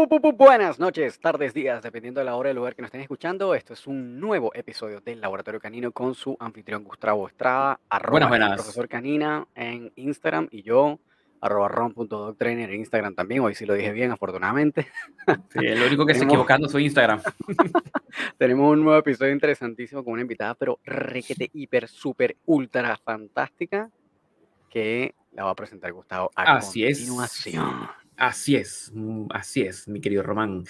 Buenas noches, tardes, días, dependiendo de la hora y el lugar que nos estén escuchando. Esto es un nuevo episodio del Laboratorio Canino con su anfitrión Gustavo Estrada, arroba Buenas, buenas. profesor Canina en Instagram y yo, arroba ron.doctrainer en Instagram también. Hoy sí lo dije bien, afortunadamente. Sí, el único que se Tenemos- equivocando es su Instagram. Tenemos un nuevo episodio interesantísimo con una invitada, pero requete, hiper, super, ultra fantástica que la va a presentar Gustavo a Así es. Así es, mm, así es, mi querido Román.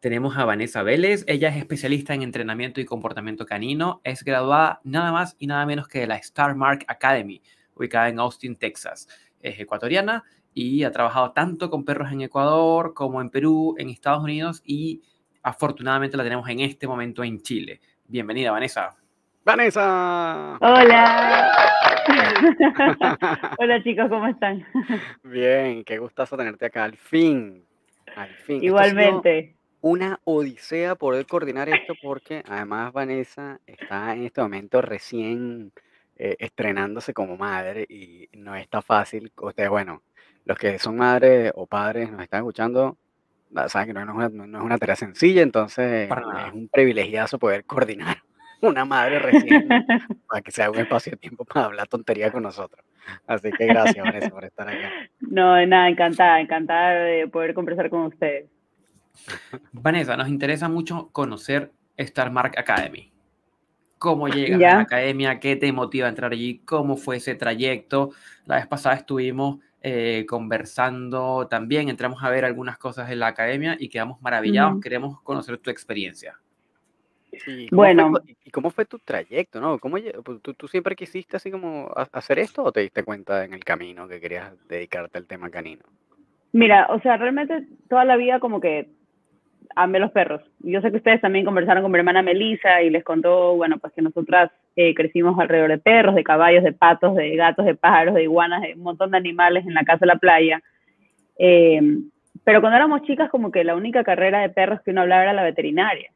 Tenemos a Vanessa Vélez, ella es especialista en entrenamiento y comportamiento canino, es graduada nada más y nada menos que de la Star Mark Academy, ubicada en Austin, Texas. Es ecuatoriana y ha trabajado tanto con perros en Ecuador como en Perú, en Estados Unidos y afortunadamente la tenemos en este momento en Chile. Bienvenida, Vanessa. Vanessa. Hola. Hola chicos, ¿cómo están? Bien, qué gustazo tenerte acá, al fin. Al fin. Igualmente. una odisea poder coordinar esto porque además Vanessa está en este momento recién eh, estrenándose como madre y no está fácil. Ustedes, bueno, los que son madres o padres nos están escuchando, saben que no es una, no es una tarea sencilla, entonces Para es un privilegiazo poder coordinar una madre recién para que sea un espacio de tiempo para hablar tontería con nosotros. Así que gracias, Vanessa, por estar acá. No, de nada, encantada, encantada de poder conversar con ustedes. Vanessa, nos interesa mucho conocer Star Mark Academy. ¿Cómo llegas a la academia? ¿Qué te motiva a entrar allí? ¿Cómo fue ese trayecto? La vez pasada estuvimos eh, conversando también, entramos a ver algunas cosas en la academia y quedamos maravillados. Queremos conocer tu experiencia. Sí, ¿cómo fue Bueno. ¿y cómo fue tu trayecto, no? ¿Cómo, pues, tú, tú siempre quisiste así como ha- hacer esto o te diste cuenta en el camino que querías dedicarte al tema canino? Mira, o sea, realmente toda la vida como que amé los perros. Yo sé que ustedes también conversaron con mi hermana Melissa y les contó, bueno, pues que nosotras eh, crecimos alrededor de perros, de caballos, de patos, de gatos, de pájaros, de iguanas, de un montón de animales en la casa de la playa. Eh, pero cuando éramos chicas, como que la única carrera de perros que uno hablaba era la veterinaria,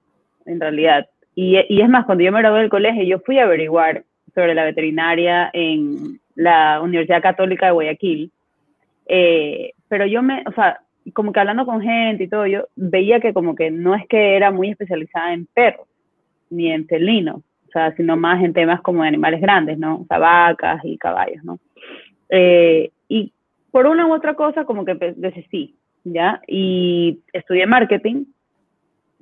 en realidad. Y, y es más, cuando yo me gradué del colegio, yo fui a averiguar sobre la veterinaria en la Universidad Católica de Guayaquil. Eh, pero yo me, o sea, como que hablando con gente y todo, yo veía que como que no es que era muy especializada en perros, ni en felinos, o sea, sino más en temas como de animales grandes, ¿no? O sea, vacas y caballos, ¿no? Eh, y por una u otra cosa, como que desistí, ¿ya? Y estudié marketing,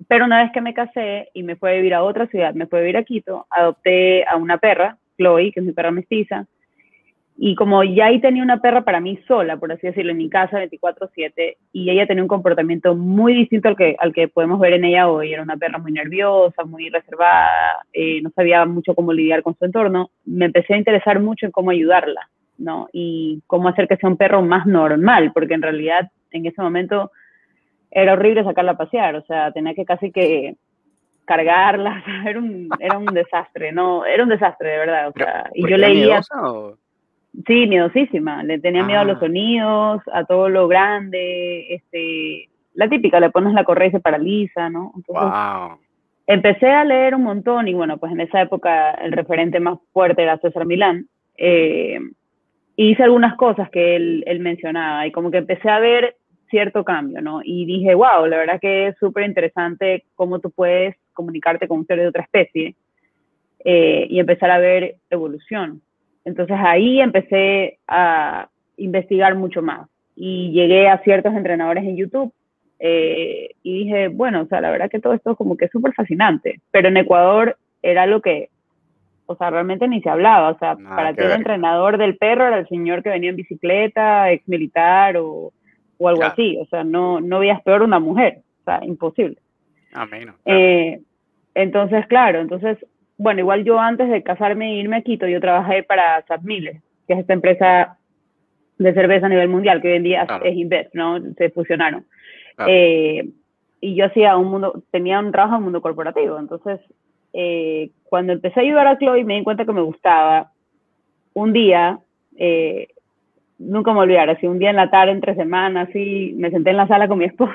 pero una vez que me casé y me fui a vivir a otra ciudad, me fui a vivir a Quito, adopté a una perra, Chloe, que es mi perra mestiza, y como ya ahí tenía una perra para mí sola, por así decirlo, en mi casa 24/7, y ella tenía un comportamiento muy distinto al que, al que podemos ver en ella hoy. Era una perra muy nerviosa, muy reservada, eh, no sabía mucho cómo lidiar con su entorno. Me empecé a interesar mucho en cómo ayudarla, ¿no? Y cómo hacer que sea un perro más normal, porque en realidad en ese momento era horrible sacarla a pasear, o sea, tenía que casi que cargarla, era un, era un desastre, no, era un desastre de verdad, o sea, y ¿por yo leía o- Sí, miedosísima. Le tenía miedo a los Ah. sonidos, a todo lo grande, este, la típica, le pones la correa y se paraliza, ¿no? Entonces, Wow. empecé a leer un montón y bueno, pues en esa época el referente más fuerte era César Milán. Eh, hice algunas cosas que él, él mencionaba y como que empecé a ver cierto cambio, ¿no? Y dije, wow, la verdad que es súper interesante cómo tú puedes comunicarte con un ser de otra especie eh, y empezar a ver evolución. Entonces ahí empecé a investigar mucho más y llegué a ciertos entrenadores en YouTube eh, y dije, bueno, o sea, la verdad que todo esto como que es súper fascinante, pero en Ecuador era lo que, o sea, realmente ni se hablaba, o sea, Nada para que ti el entrenador del perro era el señor que venía en bicicleta, ex militar o, o algo Claro. así, o sea, no, no veías peor una mujer, o sea, imposible. A menos. Eh, entonces, claro, entonces, bueno, igual yo antes de casarme e irme a Quito, yo trabajé para Sap Miller, que es esta empresa de cerveza a nivel mundial, que hoy en día Claro. es Invest, ¿no? Se fusionaron. Eh, y yo hacía un mundo, tenía un trabajo en el mundo corporativo, entonces, eh, cuando empecé a ayudar a Chloe me di cuenta que me gustaba. Un día, eh, nunca me olvidaré, así un día en la tarde, entre semanas, así, me senté en la sala con mi esposo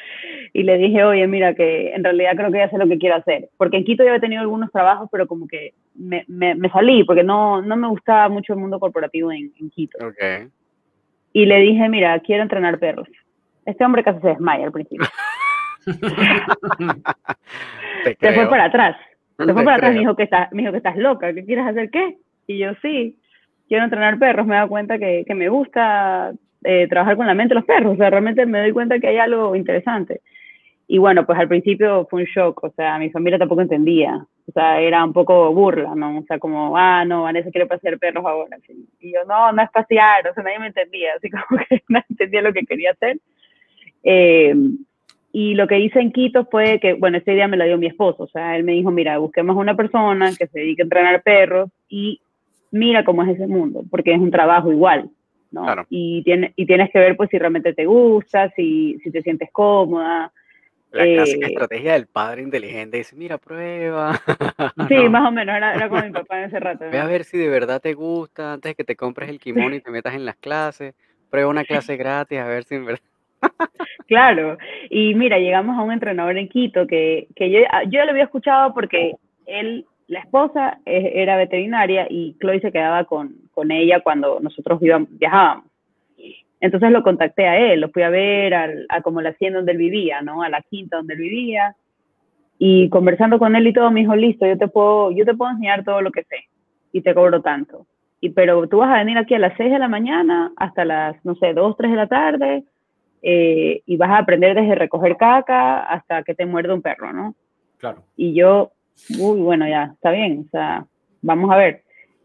y le dije, oye, mira, que en realidad creo que ya sé lo que quiero hacer. Porque en Quito yo he tenido algunos trabajos, pero como que me, me, me salí, porque no, no me gustaba mucho el mundo corporativo en, en Quito. Ok. Y le dije, mira, quiero entrenar perros. Este hombre casi se desmaya al principio. Te Se fue creo. para atrás. Se Te fue para atrás, me creo. dijo, que estás, me dijo que estás loca, que quieres hacer qué? Y yo, sí, quiero entrenar perros, me he dado cuenta que, que me gusta eh, trabajar con la mente de los perros, o sea, realmente me doy cuenta que hay algo interesante. Y bueno, pues al principio fue un shock, o sea, mi familia tampoco entendía, o sea, era un poco burla, ¿no? O sea, como, ah, no, Vanessa quiere pasear perros ahora. así. Y yo, no, no es pasear, o sea, nadie me entendía, así como que nadie entendía lo que quería hacer. Eh, y lo que hice en Quito fue que, bueno, esa idea me la dio mi esposo. O sea, él me dijo, mira, busquemos una persona que se dedique a entrenar perros y mira cómo es ese mundo, porque es un trabajo igual, ¿no? Claro. Y, tiene, y tienes que ver, pues, si realmente te gusta, si, si te sientes cómoda. La clásica eh, estrategia del padre inteligente dice, mira, prueba. Sí, ¿no? más o menos, era, era como mi papá en ese rato. Ve a ver si de verdad te gusta antes de que te compres el kimono y te metas en las clases. Prueba una clase gratis a ver si en verdad. Claro, y mira, llegamos a un entrenador en Quito que, que yo, yo ya lo había escuchado porque él, la esposa eh, era veterinaria y Chloe se quedaba con, con ella cuando nosotros íbamos- viajábamos. Entonces lo contacté a él, lo fui a ver al- a como la hacienda donde él vivía, ¿no? A la quinta donde él vivía. Y conversando con él y todo, me dijo, listo, yo te puedo, yo te puedo enseñar todo lo que sé y te cobro tanto. Y, pero tú vas a venir aquí a las 6 de la mañana hasta las, no sé, 2, 3 de la tarde eh, y vas a aprender desde recoger caca hasta que te muerde un perro, ¿no? Claro. Y yo, uy, bueno, ya, está bien, o sea, vamos a ver.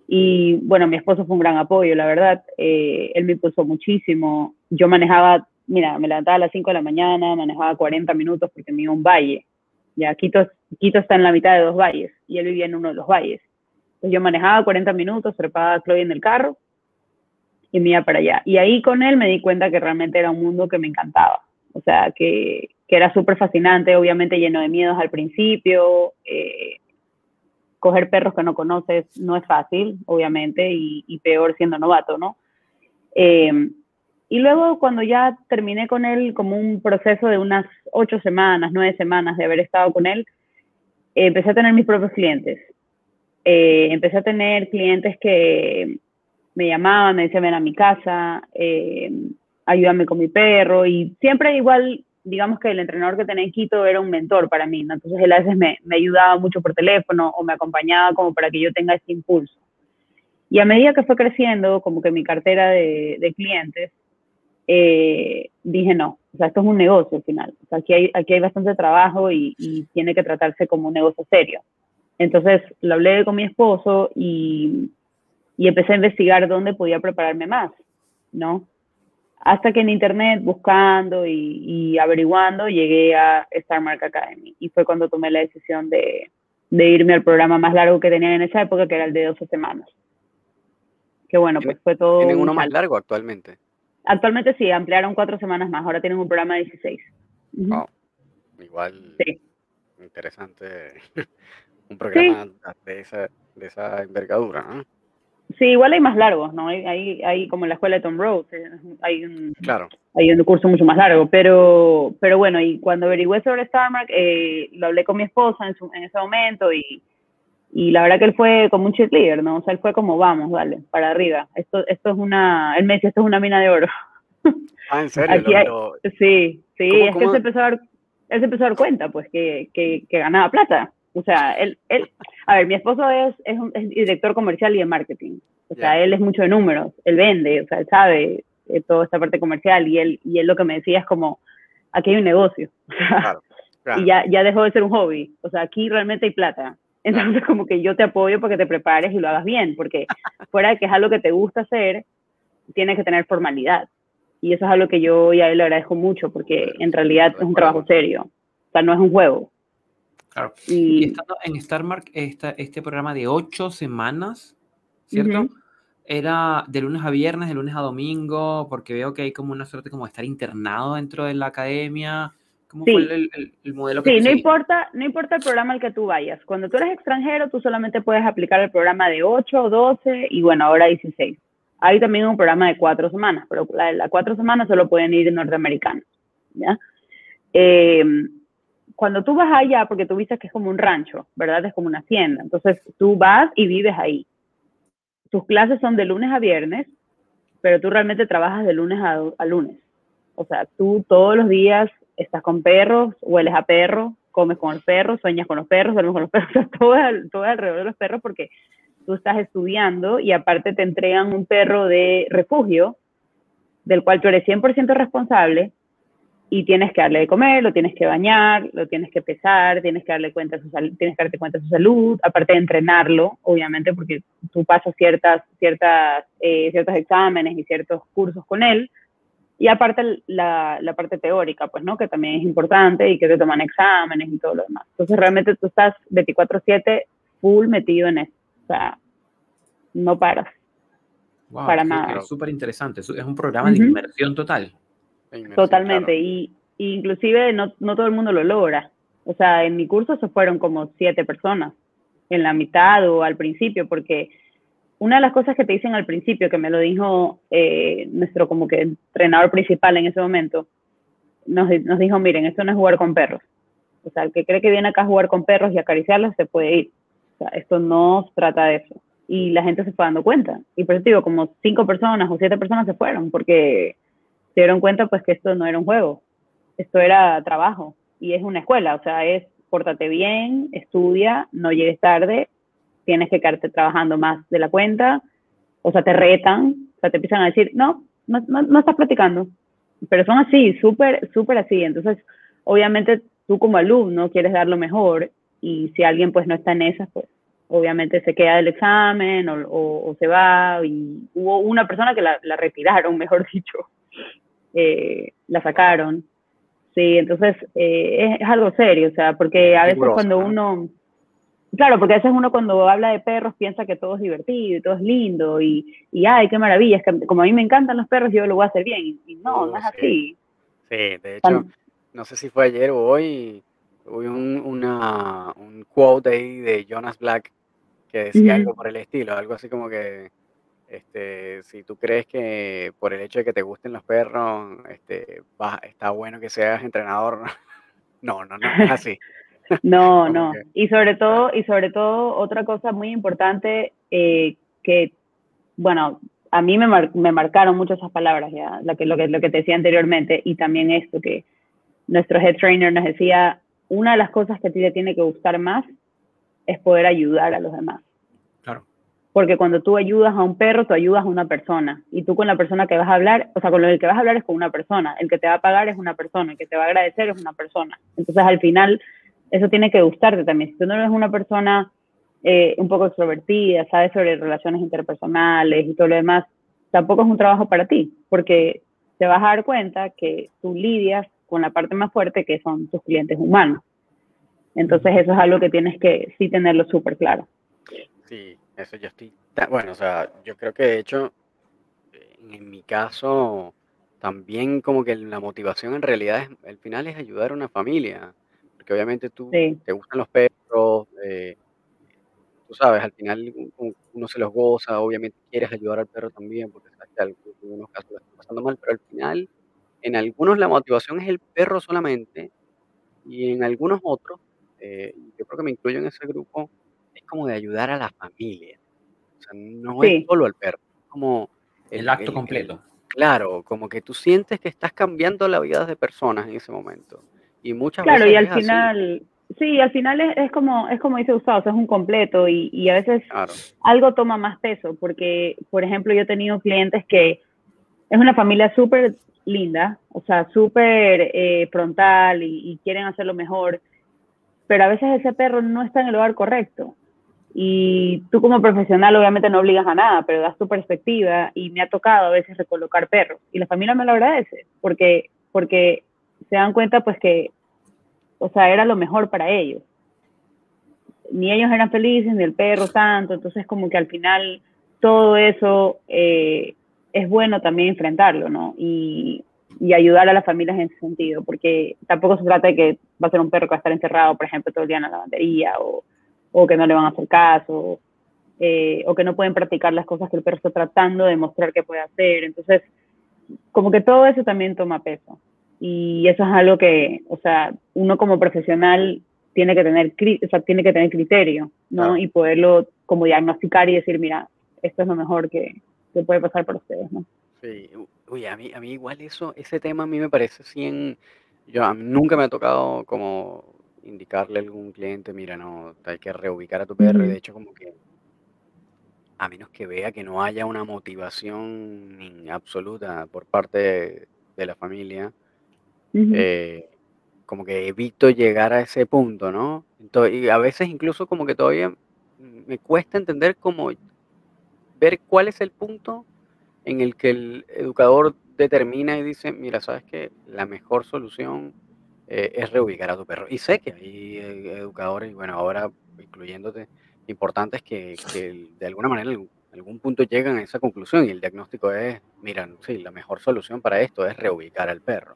Y bueno, mi esposo fue un gran apoyo, la verdad, eh, él me impulsó muchísimo. Yo manejaba, mira, me levantaba a las 5 de la mañana, manejaba 40 minutos porque me iba a un valle. Ya, Quito, Quito está en la mitad de dos valles y él vivía en uno de los valles. Yo manejaba 40 minutos, trepaba a Chloe en el carro y me iba para allá. Y ahí con él me di cuenta que realmente era un mundo que me encantaba. O sea, que, que era súper fascinante, obviamente lleno de miedos al principio. eh, coger perros que no conoces no es fácil, obviamente, y, peor siendo novato, ¿no? Eh, y luego cuando ya terminé con él como un proceso de unas ocho semanas, nueve semanas de haber estado con él, empecé a tener mis propios clientes. Eh, empecé a tener clientes que me llamaban, me decían, ven a mi casa, eh, ayúdame con mi perro, y siempre igual, digamos que el entrenador que tenía en Quito era un mentor para mí, ¿no? entonces él a veces me, ayudaba mucho por teléfono o me acompañaba como para que yo tenga ese impulso. Y a medida que fue creciendo, como que mi cartera de, de clientes, eh, dije no, o sea, esto es un negocio al final, o sea, aquí hay, aquí hay bastante trabajo y, y tiene que tratarse como un negocio serio. Entonces lo hablé con mi esposo y, y empecé a investigar dónde podía prepararme más, ¿no? Hasta que en internet, buscando y, y averiguando, llegué a Star Mark Academy. Y fue cuando tomé la decisión de, de irme al programa más largo que tenía en esa época, que era el de 12 semanas. Que bueno, pues fue todo. Tienen un uno más largo actualmente. Actualmente sí, ampliaron cuatro semanas más. Ahora tienen un programa de 16. Ujú. Wow. Igual Sí. interesante un programa de esa, de esa envergadura, ¿no? Sí, igual hay más largos, ¿no? Hay, hay, hay como en la escuela de Tom Rhodes, eh, hay un, Claro. hay un curso mucho más largo, pero, pero bueno, y cuando averigüé sobre Starmark, eh, lo hablé con mi esposa en, su- en ese momento y, y la verdad que él fue como un cheerleader, ¿no? O sea, él fue como, vamos, dale, para arriba. Esto, esto es una, él me decía, esto es una mina de oro. Ah, en serio. Aquí Lo- hay- lo- Sí, sí, ¿Cómo- es que él se empezó a dar, él se empezó a dar cuenta, pues, que, que, que ganaba plata. O sea, él, él, a ver, mi esposo es, es, un- es director comercial y de marketing. O sea, Ya. él es mucho de números, él vende, o sea, él sabe eh, toda esta parte comercial y él, y él lo que me decía es como, aquí hay un negocio. O sea, Claro. claro. y ya, ya dejó de ser un hobby. O sea, aquí realmente hay plata. Entonces, como que yo te apoyo para que te prepares y lo hagas bien, porque fuera de que es algo que te gusta hacer, tienes que tener formalidad. Y eso es algo que yo y a él le agradezco mucho, porque en realidad es un trabajo serio. O sea, no es un juego. Claro. Y Y, estando en Starmark, esta, este programa de ocho semanas, ¿cierto? Era de lunes a viernes, de lunes a domingo, porque veo que hay como una suerte como de estar internado dentro de la academia. ¿Cómo fue Sí. el, el- el- el modelo que Sí, no importa, no importa el programa al que tú vayas. Cuando tú eres extranjero, tú solamente puedes aplicar el programa de 8, 12 y bueno, ahora 16. Hay también un programa de cuatro semanas, pero la las cuatro semanas solo pueden ir norteamericanos. ¿ya? Eh, cuando tú vas allá, porque tú viste que es como un rancho, ¿verdad? Es como una hacienda. Entonces tú vas y vives ahí. Tus clases son de lunes a viernes, pero tú realmente trabajas de lunes a, lunes. O sea, tú todos los días estás con perros, hueles a perro, comes con los perros, sueñas con los perros, duermes con los perros, todo, todo alrededor de los perros porque tú estás estudiando y aparte te entregan un perro de refugio del cual tú eres 100% responsable y tienes que darle de comer, lo tienes que bañar, lo tienes que pesar, tienes que darle cuenta su tienes que darte cuenta de su salud, aparte de entrenarlo, obviamente, porque tú pasas ciertas, ciertas, eh, ciertos exámenes y ciertos cursos con él, y aparte la, la, parte teórica, pues, ¿no? Que también es importante y que te toman exámenes y todo lo demás. Entonces, realmente tú estás 24/7 full metido en eso. O sea, no paras. para nada. Súper interesante. Es un programa de inmersión total. Totalmente. Y, inclusive no, no todo el mundo lo logra. O sea, en mi curso se fueron como siete personas en la mitad o al principio, porque una de las cosas que te dicen al principio, que me lo dijo eh, nuestro como que entrenador principal en ese momento, nos, nos, dijo, miren, esto no es jugar con perros. O sea, el que cree que viene acá a jugar con perros y acariciarlos se puede ir. O sea, esto no trata de eso. Y la gente se fue dando cuenta. Y por eso digo, como cinco personas o siete personas se fueron, porque se dieron cuenta pues que esto no era un juego, esto era trabajo y es una escuela, o sea, es pórtate bien, estudia, no llegues tarde, tienes que quedarte trabajando más de la cuenta, o sea, te retan, o sea, te empiezan a decir, no, no, no, estás platicando, pero son así, súper, súper así, entonces, obviamente tú como alumno quieres dar lo mejor y si alguien pues no está en esas, pues obviamente se queda del examen o, se va. Y hubo una persona que la retiraron, mejor dicho, eh, la sacaron. Sí, entonces eh, es, algo serio, o sea, porque a veces cuando uno, claro, porque a veces uno cuando habla de perros piensa que todo es divertido y todo es lindo y, y ay, qué maravilla, es que como a mí me encantan los perros, yo lo voy a hacer bien. Y no, no es así. Sí, de hecho, no sé si fue ayer o hoy, hubo un, una, un quote ahí de Jonas Black que decía algo por el estilo, algo así como que este, si tú crees que por el hecho de que te gusten los perros, este, está bueno que seas entrenador, no, no, no es así. No, no. Y sobre todo, y sobre todo, otra cosa muy importante eh, que, bueno, a mí me, me marcaron mucho esas palabras, ya, lo que, lo, que, lo que te decía anteriormente, y también esto, que nuestro head trainer nos decía, una de las cosas que a ti te tiene que gustar más es poder ayudar a los demás porque cuando tú ayudas a un perro, tú ayudas a una persona. Y tú con la persona que vas a hablar, o sea, con el que vas a hablar es con una persona. El que te va a pagar es una persona. El que te va a agradecer es una persona. Entonces, al final, eso tiene que gustarte también. Si tú no eres una persona eh, un poco extrovertida, sabes sobre relaciones interpersonales y todo lo demás, tampoco es un trabajo para ti, porque te vas a dar cuenta que tú lidias con la parte más fuerte que son tus clientes humanos. Entonces, eso es algo que tienes que sí tenerlo súper claro. Sí, eso yo estoy, bueno, o sea, yo creo que de hecho, en mi caso, también como que la motivación en realidad es, al final es ayudar a una familia, porque obviamente tú te gustan los perros, eh, tú sabes, al final uno se los goza, obviamente quieres ayudar al perro también, porque sabes que en algunos casos lo están pasando mal, pero al final, en algunos la motivación es el perro solamente, y en algunos otros, eh, yo creo que me incluyo en ese grupo, como de ayudar a la familia. O sea, no es solo al perro, es como el, acto completo. claro, como que tú sientes que estás cambiando la vida de personas en ese momento. Y muchas claro, y al final, sí, al final es, como, es como dice Gustavo, es un completo y, y a veces algo toma más peso, porque, por ejemplo, yo he tenido clientes que es una familia súper linda, o sea, súper eh, frontal y, y, quieren hacerlo mejor, pero a veces ese perro no está en el lugar correcto. Y tú como profesional obviamente no obligas a nada, pero das tu perspectiva y me ha tocado a veces recolocar perros. Y la familia me lo agradece porque, porque se dan cuenta pues que, o sea, era lo mejor para ellos. Ni ellos eran felices, ni el perro tanto. Entonces como que al final todo eso eh, es bueno también enfrentarlo, ¿no? Y, y ayudar a las familias en ese sentido, porque tampoco se trata de que va a ser un perro que va a estar encerrado, por ejemplo, todo el día en la lavandería o o que no le van a hacer caso, eh, o que no pueden practicar las cosas que el perro está tratando de mostrar que puede hacer. Entonces, como que todo eso también toma peso. Y eso es algo que, o sea, uno como profesional tiene que tener, o sea, tiene que tener criterio, ¿no? Y poderlo como diagnosticar y decir, mira, esto es lo mejor que, que puede pasar para ustedes, ¿no? Sí, Uy, a mí, a mí igual eso, ese tema a mí me parece 100, yo a mí nunca me ha tocado como indicarle a algún cliente, mira, no, hay que reubicar a tu perro, y de hecho como que a menos que vea que no haya una motivación absoluta por parte de, de la familia, eh, como que evito llegar a ese punto, ¿no? Entonces, y a veces incluso como que todavía me cuesta entender cómo ver cuál es el punto en el que el educador determina y dice, mira, sabes que la mejor solución eh, es reubicar a tu perro. Y sé que hay eh, educadores, y bueno, ahora incluyéndote, importantes que, que de alguna manera en algún punto llegan a esa conclusión y el diagnóstico es, mira, sí, la mejor solución para esto es reubicar al perro.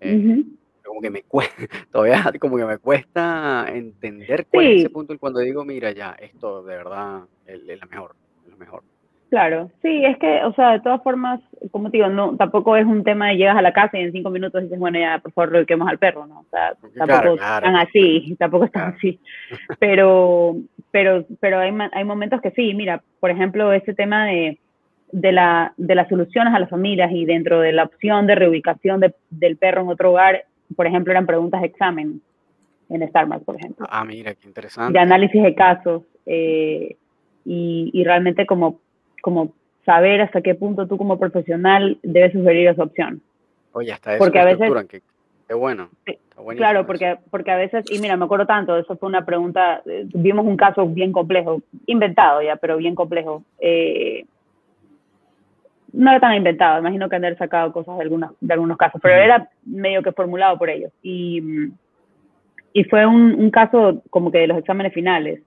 Eh, ujú. como que me cuesta, todavía como que me cuesta entender cuál es ese Sí, punto y cuando digo, mira, ya, esto de verdad es, es la mejor, es lo mejor. Claro. Sí, es que, o sea, de todas formas, como te digo, no, tampoco es un tema de llegas a la casa y en cinco minutos dices, bueno, ya, por favor, requemos al perro, ¿no? O sea, claro, tampoco claro, están así, tampoco están así. Pero, pero, pero hay, hay momentos que sí, mira, por ejemplo, ese tema de, de, la, de las soluciones a las familias y dentro de la opción de reubicación de- del perro en otro hogar, por ejemplo, eran preguntas de examen en Starbucks, por ejemplo. Ah, mira, qué de interesante. análisis de casos eh, y, y realmente como, como saber hasta qué punto tú como profesional debes sugerir esa opción. Oye, hasta eso Porque a veces, qué, qué bueno. Está claro, eso. porque, porque a veces, y mira, me acuerdo tanto, eso fue una pregunta, eh, vimos un caso bien complejo, inventado ya, pero bien complejo. Eh, no era tan inventado, imagino que han sacado cosas de, algunas, de algunos casos, pero era medio que formulado por ellos. Y, y fue un, un caso como que de los exámenes finales.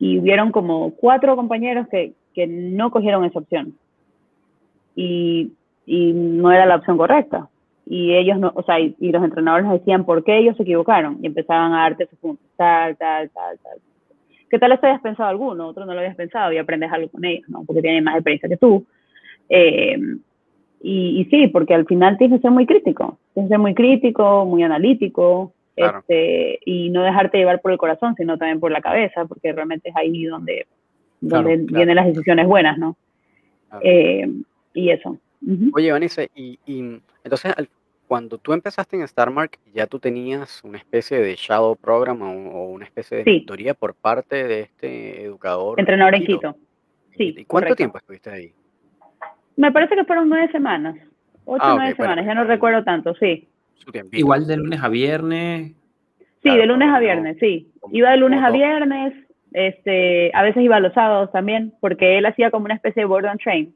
Y hubieron como cuatro compañeros que, que no cogieron esa opción. Y, y no era la opción correcta. Y ellos no, o sea, y, y los entrenadores nos decían por qué ellos se equivocaron y empezaban a darte sus puntos, tal, tal, tal, tal. ¿Qué tal esto hayas pensado alguno? Otro no lo habías pensado y aprendes algo con ellos, ¿no? Porque tienen más experiencia que tú. Eh, y, y, sí, porque al final tienes que ser muy crítico, tienes que ser muy crítico, muy analítico, Claro. este, y no dejarte llevar por el corazón, sino también por la cabeza, porque realmente es ahí donde, donde Claro, claro. vienen las decisiones buenas, ¿no? Claro. Eh, y eso. Oye, Vanessa, y, y entonces al- cuando tú empezaste en Starmark, ya tú tenías una especie de shadow program o, o una especie de Sí. mentoría por parte de este educador. Entrenador en Quito. Sí. ¿Y cuánto correcto. tiempo estuviste ahí? Me parece que fueron nueve semanas, ocho Ah, nueve bueno, semanas, ya no recuerdo tanto, sí. Igual de lunes a viernes. Sí, Claro, de lunes a viernes, sí. Iba de lunes a viernes, este, a veces iba los sábados también, porque él hacía como una especie de board and train.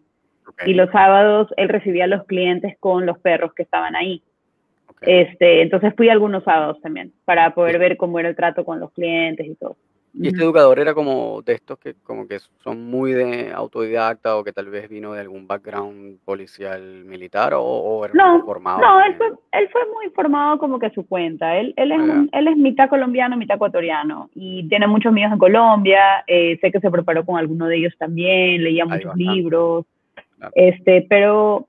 Y los sábados él recibía a los clientes con los perros que estaban ahí. Este, entonces fui algunos sábados también, para poder Sí. ver cómo era el trato con los clientes y todo. Y este educador era como de estos que como que son muy de autodidacta o que tal vez vino de algún background policial militar o, o era No, formado. no, él fue, él fue muy formado como que a su cuenta. Él, él, es Ah, un, él es mitad colombiano, mitad ecuatoriano y tiene muchos amigos en Colombia. eh, sé que se preparó con alguno de ellos también, leía muchos libros. Claro. Este, pero,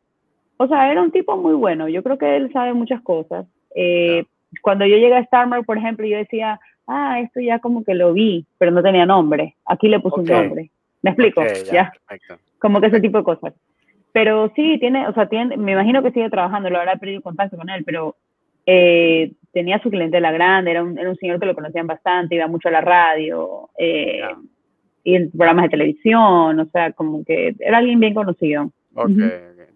o sea, era un tipo muy bueno. Yo creo que él sabe muchas cosas. Eh, Cuando yo llegué a Starmark, por ejemplo, yo decía, ah, esto ya como que lo vi, pero no tenía nombre. Aquí le puse un nombre. ¿Me explico? Ya. Como que ese tipo de cosas. Pero sí, tiene, o sea, tiene, me imagino que sigue trabajando, lo habrá perdido contacto con él, pero eh, tenía su clientela grande, era un, era un señor que lo conocían bastante, iba mucho a la radio, eh, y en programas de televisión, o sea, como que era alguien bien conocido. Ok.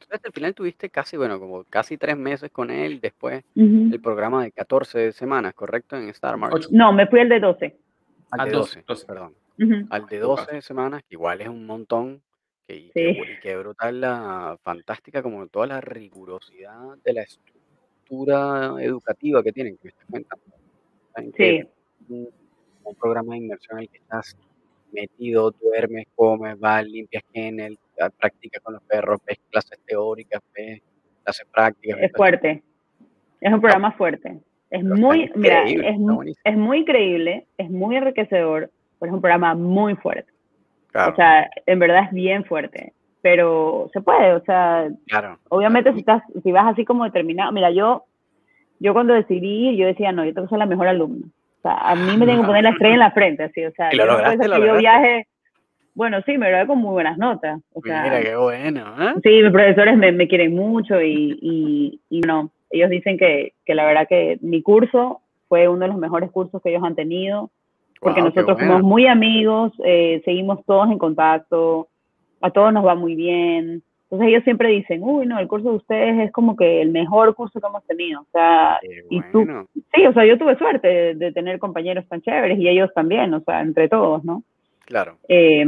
Entonces al final tuviste casi, bueno, como casi tres meses con él, después Ujú. el programa de 14 semanas, ¿correcto? En Starmark. Ocho. No, me fui al de 12. Al Ah, de 12, 12, 12. perdón. Al de Lucas. 12 semanas, que igual es un montón, que, Sí. qué brutal la fantástica, como toda la rigurosidad de la estructura educativa que tienen, que me estás comentando. Que Sí, un, un programa de inmersión en el que estás metido, duermes, comes, vas, limpias kennel, practicas con los perros, ves clases teóricas, ves clases prácticas, es fuerte. Es un programa fuerte. Es pero muy, mira, increíble, es, es muy creíble, es muy enriquecedor, pero es un programa muy fuerte. Claro, O sea, en verdad es bien fuerte, pero se puede, o sea, claro. obviamente claro. si estás, si vas así como determinado, mira, yo, yo cuando decidí ir, yo decía, no, yo tengo que ser la mejor alumna. O sea, a mí me tengo que poner la estrella en la frente, así, o sea, Y lo yo no que yo viaje, Bueno, sí, me gradué con muy buenas notas. O sea, Mira, qué bueno, ¿eh? Sí, mis profesores me, me quieren mucho y, y, y no, ellos dicen que, que la verdad que mi curso fue uno de los mejores cursos que ellos han tenido, porque nosotros bueno. somos muy amigos, eh, seguimos todos en contacto, a todos nos va muy bien. Entonces ellos siempre dicen, uy, no, el curso de ustedes es como que el mejor curso que hemos tenido. O sea, Qué y tú- sí, o sea, yo tuve suerte de, de tener compañeros tan chéveres y ellos también, o sea, entre todos, ¿no? Claro. Eh,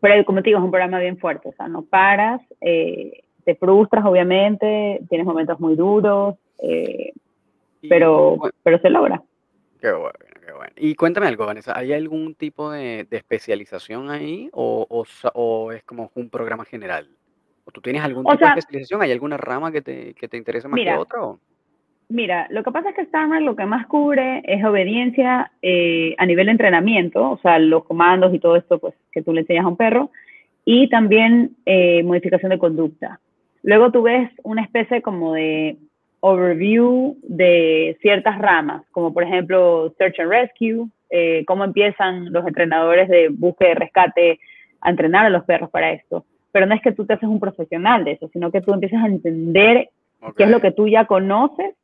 pero como te digo, es un programa bien fuerte, o sea, no paras, eh, te frustras obviamente, tienes momentos muy duros, eh, pero, pero se logra. Qué bueno, qué bueno. Y cuéntame algo, Vanessa, ¿hay algún tipo de, de especialización ahí o, o es como un programa general? ¿O tú tienes algún O tipo sea- de especialización? ¿Hay alguna rama que te, que te interese más que otra? o? Mira, lo que pasa es que Starmer lo que más cubre es obediencia eh, a nivel de entrenamiento, o sea, los comandos y todo esto pues, que tú le enseñas a un perro, y también eh, modificación de conducta. Luego tú ves una especie como de overview de ciertas ramas, como por ejemplo Search and Rescue, eh, cómo empiezan los entrenadores de búsqueda y rescate a entrenar a los perros para esto. Pero no es que tú te haces un profesional de eso, sino que tú empiezas a entender qué es lo que tú ya conoces,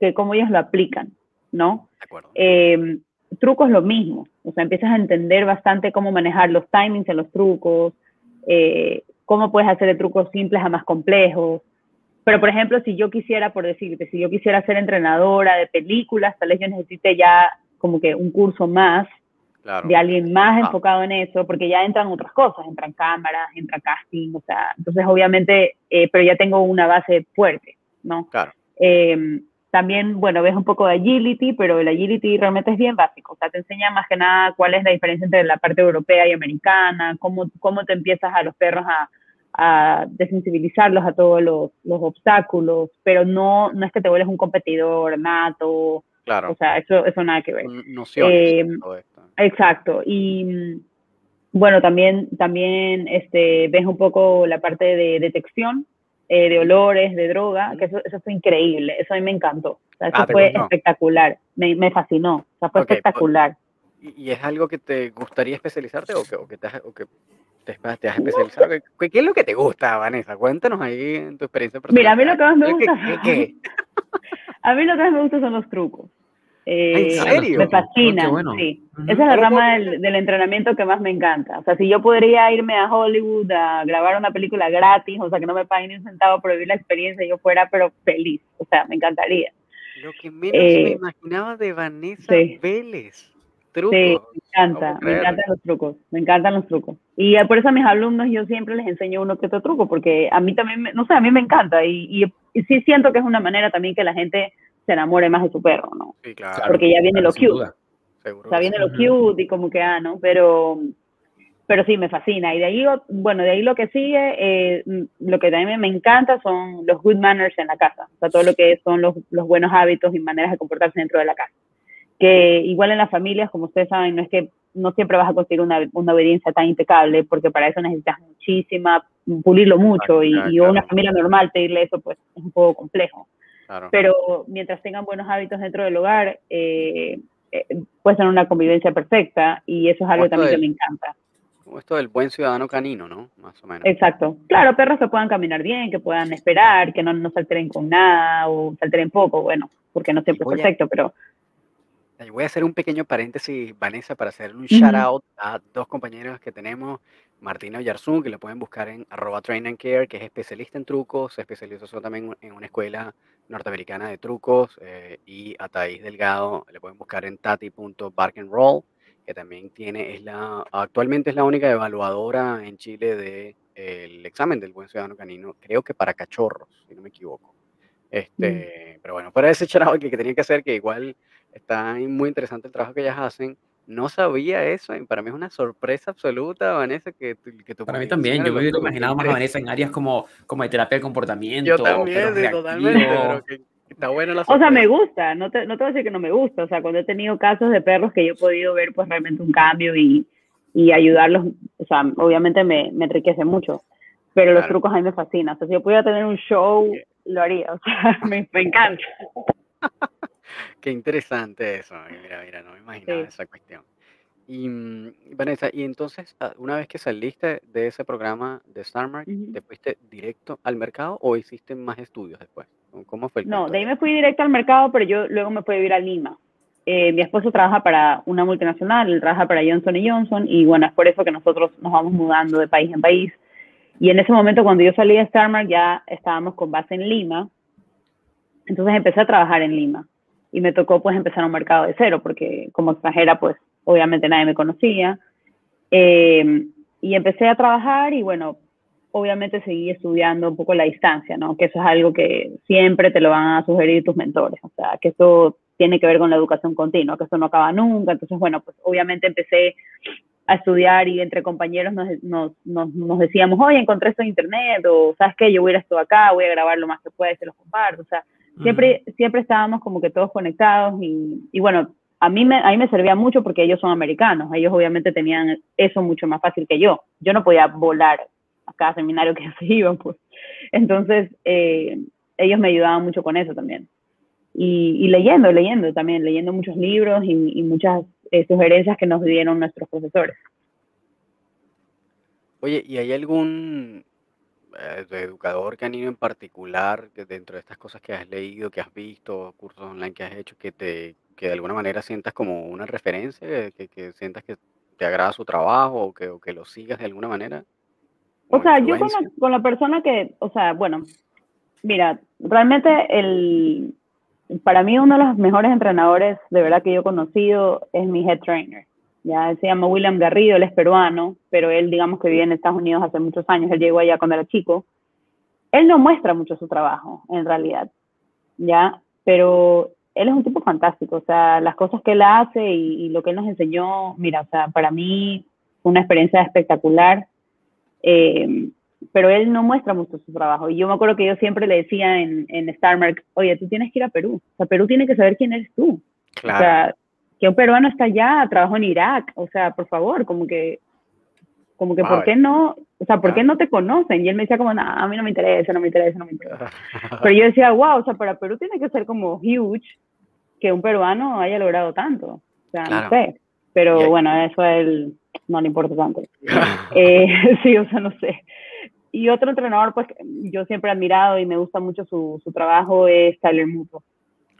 que cómo ellos lo aplican, ¿no? De acuerdo. Eh, truco es lo mismo, o sea, empiezas a entender bastante cómo manejar los timings en los trucos, eh, cómo puedes hacer de trucos simples a más complejos. Pero, por ejemplo, si yo quisiera, por decirte, si yo quisiera ser entrenadora de películas, tal vez yo necesite ya como que un curso más Claro. de alguien más Ah. enfocado en eso, porque ya entran otras cosas, entran cámaras, entra casting, o sea, entonces obviamente, eh, pero ya tengo una base fuerte, ¿no? Claro. Eh, también, bueno, ves un poco de agility, pero el agility realmente es bien básico, o sea, te enseña más que nada cuál es la diferencia entre la parte europea y americana, cómo, cómo te empiezas a los perros a, a desensibilizarlos a todos los, los obstáculos, pero no, no es que te vuelves un competidor nato, Claro. o sea, eso, eso nada que ver. Nociones. eh, todo esto. Exacto. Y bueno, también, también este, ves un poco la parte de detección eh, de olores, de droga, que eso, eso fue increíble, eso a mí me encantó. O sea, eso Ah, ¿te fue espectacular, me, me fascinó, o sea, fue pues, espectacular. ¿Y, es algo que te gustaría especializarte o que, o que te, has, o que te, has- te has especializado? ¿Qué, es lo que te gusta, Vanessa? Cuéntanos ahí en tu experiencia personal. Mira, a mí lo que más me ¿Qué- gusta qué- son- qué? A mí lo que más me gusta son los trucos. Eh, serio? Me Oh, fascinan, bueno. sí. Esa es la rama del, creer. del entrenamiento que más me encanta. O sea, si yo podría irme a Hollywood a grabar una película gratis, o sea, que no me paguen ni un centavo por vivir la experiencia, yo fuera, pero feliz. O sea, me encantaría. Lo que menos Eh, me imaginaba de Vanessa sí. Vélez. Trucos. Sí, me encanta, me encantan los trucos, me encantan los trucos. Y eh, por eso a mis alumnos yo siempre les enseño uno que otro truco, porque a mí también, no sé, a mí me encanta y, y, y sí siento que es una manera también que la gente se enamore más de su perro, ¿no? Sí, claro. Porque ya viene claro, lo cute. duda. Seguro. O sea, que viene lo cute y como que, ah, ¿no? Pero, pero sí, me fascina. Y de ahí, bueno, de ahí lo que sigue, eh, mm, lo que también me encanta son los good manners en la casa. O sea, todo lo que son los, los buenos hábitos y maneras de comportarse dentro de la casa. Que igual en las familias, como ustedes saben, no es que no siempre vas a conseguir una, una obediencia tan impecable, porque para eso necesitas muchísima, pulirlo mucho. Y, y una familia normal pedirle eso, pues, es un poco complejo Claro. pero mientras tengan buenos hábitos dentro del hogar, eh, eh, puede ser una convivencia perfecta y eso es algo también que me encanta. Como esto del buen ciudadano canino, ¿no? Más o menos. Exacto. Claro, perros que puedan caminar bien, que puedan esperar, que no, no se alteren con nada o se alteren poco, bueno, porque no siempre es Voy a- perfecto, pero Voy a hacer un pequeño paréntesis, Vanessa, para hacer un shout out a dos compañeros que tenemos, Martina Yarzún, que lo pueden buscar en arroba train and care, que es especialista en trucos, se especializó también en una escuela norteamericana de trucos, eh, y a Thais Delgado, le pueden buscar en tati.barkandroll, que también tiene, es la, actualmente es la única evaluadora en Chile del el examen del buen ciudadano canino, creo que para cachorros, si no me equivoco. Este, Pero bueno, de ese charao que, que tenía que hacer, que igual está muy interesante el trabajo que ellas hacen. No sabía eso, y para mí es una sorpresa absoluta, Vanessa, que tu, que tu Para mí también, yo me hubiera imaginado más a. Vanessa en áreas como, como de terapia del comportamiento, Yo también, perros sí, totalmente, pero que, está buena la O sea, me gusta, no te, no te voy a decir que no me gusta. O sea, cuando he tenido casos de perros que yo he podido ver pues realmente un cambio y, y ayudarlos, o sea, obviamente me, me enriquece mucho. Pero los trucos a mí me fascinan. O sea, si yo pudiera tener un show, lo haría. O sea, me, me encanta. Qué interesante eso. Mira, mira, no me imaginaba Sí. esa cuestión. Y mm, Vanessa, y entonces, ah, una vez que saliste de ese programa de StarMark, Ujú. ¿te fuiste directo al mercado o hiciste más estudios después? ¿Cómo- ¿Cómo fue el No, cuento de ahí ahí? me fui directo al mercado, pero yo luego me fui a vivir a Lima. Eh, mi esposo trabaja para una multinacional, él trabaja para Johnson Johnson y bueno, es por eso que nosotros nos vamos mudando de país en país. Y en ese momento, cuando yo salí de Starmark, ya estábamos con base en Lima. Entonces empecé a trabajar en Lima y me tocó pues empezar un mercado de cero porque como extranjera pues obviamente nadie me conocía. Eh, y empecé a trabajar y bueno, obviamente seguí estudiando un poco la distancia, ¿no? Que eso es algo que siempre te lo van a sugerir tus mentores, o sea, que eso tiene que ver con la educación continua, que eso no acaba nunca. Entonces, bueno, pues obviamente empecé a estudiar y entre compañeros nos, nos, nos, nos decíamos, oye, encontré esto en internet, o sabes qué, yo voy a ir a esto acá, voy a grabar lo más que pueda y se los comparto. O sea, siempre, siempre estábamos como que todos conectados y, y bueno, a mí, me, a mí me servía mucho porque ellos son americanos, ellos obviamente tenían eso mucho más fácil que yo. Yo no podía volar a cada seminario que se iban, pues. Entonces, eh, ellos me ayudaban mucho con eso también. Y, y leyendo, leyendo también, leyendo muchos libros y, y muchas eh, sugerencias que nos dieron nuestros profesores. Oye, ¿y hay algún eh, educador canino en particular que dentro de estas cosas que has leído, que has visto, cursos online que has hecho, que te que de alguna manera sientas como una referencia, que, que sientas que te agrada su trabajo o que, o que lo sigas de alguna manera? O sea, yo con la, con la persona que, o sea, bueno, mira, realmente el, para mí uno de los mejores entrenadores de verdad que yo he conocido es mi head trainer. Ya se llama William Garrido, él es peruano, pero él digamos que vive en Estados Unidos hace muchos años, él llegó allá cuando era chico. Él no muestra mucho su trabajo, en realidad, ya, pero él es un tipo fantástico, o sea, las cosas que él hace y, y lo que él nos enseñó, mira, o sea, para mí fue una experiencia espectacular, eh, pero él no muestra mucho su trabajo. Y yo me acuerdo que yo siempre le decía en, en Starmark, oye, tú tienes que ir a Perú, o sea, Perú tiene que saber quién eres tú. Claro. O sea, que un peruano está allá, trabajó en Irak, o sea, por favor, como que, como que, Wow. ¿por qué no? O sea, ¿por qué Claro. no te conocen? Y él me decía como, no, a mí no me interesa, no me interesa, no me interesa. Pero yo decía, wow, o sea, para Perú tiene que ser como huge que un peruano haya logrado tanto. O sea, Claro. no sé. Pero bueno, eso a él no le importa tanto. Eh, sí, o sea, no sé. Y otro entrenador, pues, yo siempre he admirado y me gusta mucho su, su trabajo es Tyler Muto.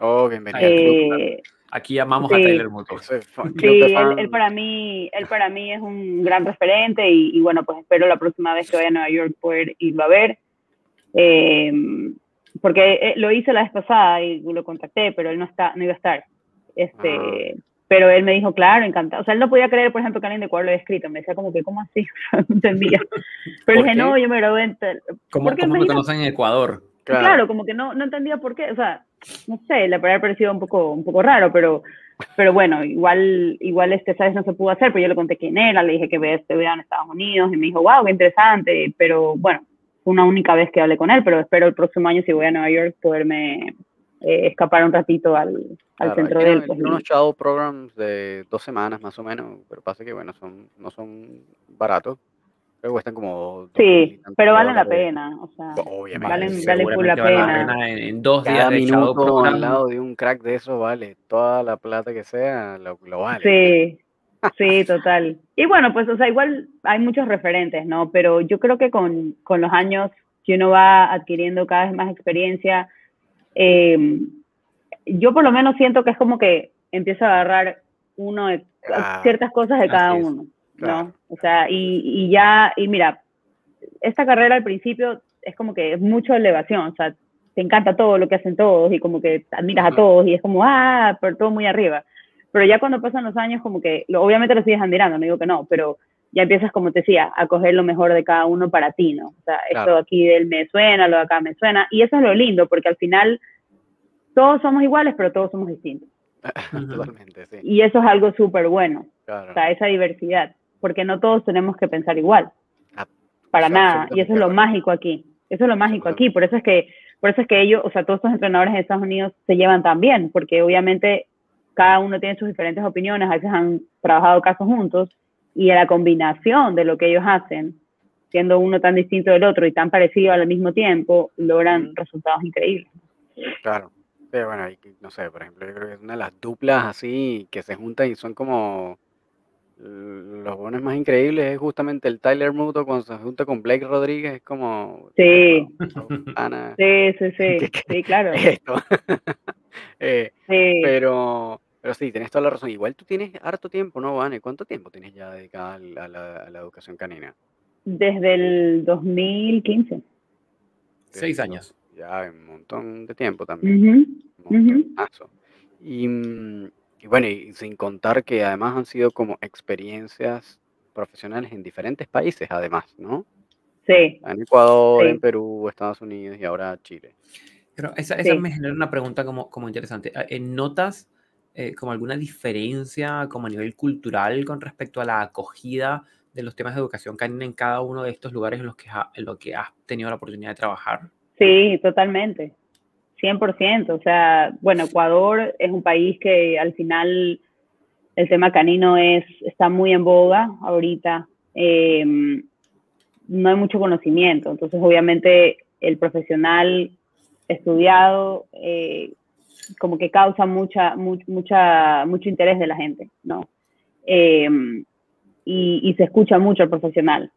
oh, bienvenido. Eh, Aquí amamos a Sí. Tyler Muto. Sí, él, él para mí, él para mí es un gran referente y, y bueno, pues espero la próxima vez que vaya a Nueva York poder irlo a ver. Eh, porque lo hice la vez pasada y lo contacté, pero él no está, no iba a estar. Este, pero él me dijo, claro, encantado. O sea, él no podía creer, por ejemplo, que alguien de Ecuador lo había escrito. Me decía como que, ¿cómo así? no entendía. Pero ¿Por dije, qué? no, yo me gradué en... tal- ¿Cómo, cómo me conocen en Ecuador? Claro. como que no, no entendía por qué, o sea, no sé, le habría parecido un poco, un poco raro, pero, pero bueno, igual, igual este, sabes, no se pudo hacer, pero yo le conté quién era, le dije que video en Estados Unidos, y me dijo, wow, qué interesante, pero bueno, fue una única vez que hablé con él, pero espero el próximo año, si voy a Nueva York, poderme eh, escapar un ratito al, al Claro, centro de él. pues, unos shadow programs de dos semanas más o menos, pero pasa que bueno, son, no son baratos, pero cuestan como sí, pero valen la pena, o sea, Obviamente, valen, valen la seguramente vale pena. la En, en dos Cada días minuto al lado de un crack de eso vale toda la plata que sea, lo, lo vale. Sí, sí, total. Y bueno, pues, o sea, igual hay muchos referentes, ¿no? Pero yo creo que con, con los años, si uno va adquiriendo cada vez más experiencia, eh, yo por lo menos siento que es como que empiezo a agarrar uno de, ciertas cosas de cada es, ¿no? O sea, y, y ya, y mira, esta carrera al principio es como que es mucho elevación, o sea, te encanta todo lo que hacen todos y como que admiras a todos y es como, ah, pero todo muy arriba. Pero ya cuando pasan los años, como que, lo- obviamente lo sigues admirando, no digo que no, pero ya empiezas, como te decía, a coger lo mejor de cada uno para ti, ¿no? O sea, esto Claro. de aquí de él me suena, lo de acá me suena, y eso es lo lindo, porque al final todos somos iguales, pero todos somos distintos. Totalmente, sí. Y eso es algo súper bueno, Claro. o sea, esa diversidad, porque no todos tenemos que pensar igual, Ah, para nada, y eso es lo mágico aquí, eso es lo mágico aquí, por eso es que, por eso es que ellos, o sea, todos estos entrenadores en Estados Unidos se llevan tan bien, porque obviamente cada uno tiene sus diferentes opiniones, a veces han trabajado casos juntos, y la combinación de lo que ellos hacen, siendo uno tan distinto del otro y tan parecido al mismo tiempo, logran resultados increíbles. Claro. Pero bueno, no sé, por ejemplo, yo creo que es una de las duplas así que se juntan y son como los buenos más increíbles es justamente el Tyler Muto cuando se junta con Blake Rodríguez, es como... Sí, Ana, sí, sí, sí, sí, claro. esto. Eh, Sí. pero, pero sí, tienes toda la razón. Igual tú tienes harto tiempo, ¿no, Vane? ¿Cuánto tiempo tienes ya dedicado a la, a la- a la educación canina? Desde el 2015. Seis años. Ya un montón de tiempo también. Ujú, un ujú. montonazo. Y, mm, y bueno, y sin contar que además han sido como experiencias profesionales en diferentes países, además, ¿no? Sí, En Ecuador, en. Perú, Estados Unidos y ahora Chile. Pero esa, esa Sí. me genera una pregunta como, como interesante. Ah, eh, ¿Notas eh, como alguna diferencia como a nivel cultural con respecto a la acogida de los temas de educación canina en cada uno de estos lugares en los que, ha- en los que has tenido la oportunidad de trabajar? sí, totalmente. 100%. O sea, bueno, Ecuador es un país que al final el tema canino es, está muy en boga ahorita. Eh, no hay mucho conocimiento. Entonces, obviamente, el profesional estudiado eh, como que causa mucha, mu- mucha, mucho interés de la gente, ¿no? Eh, y, y se escucha mucho al profesional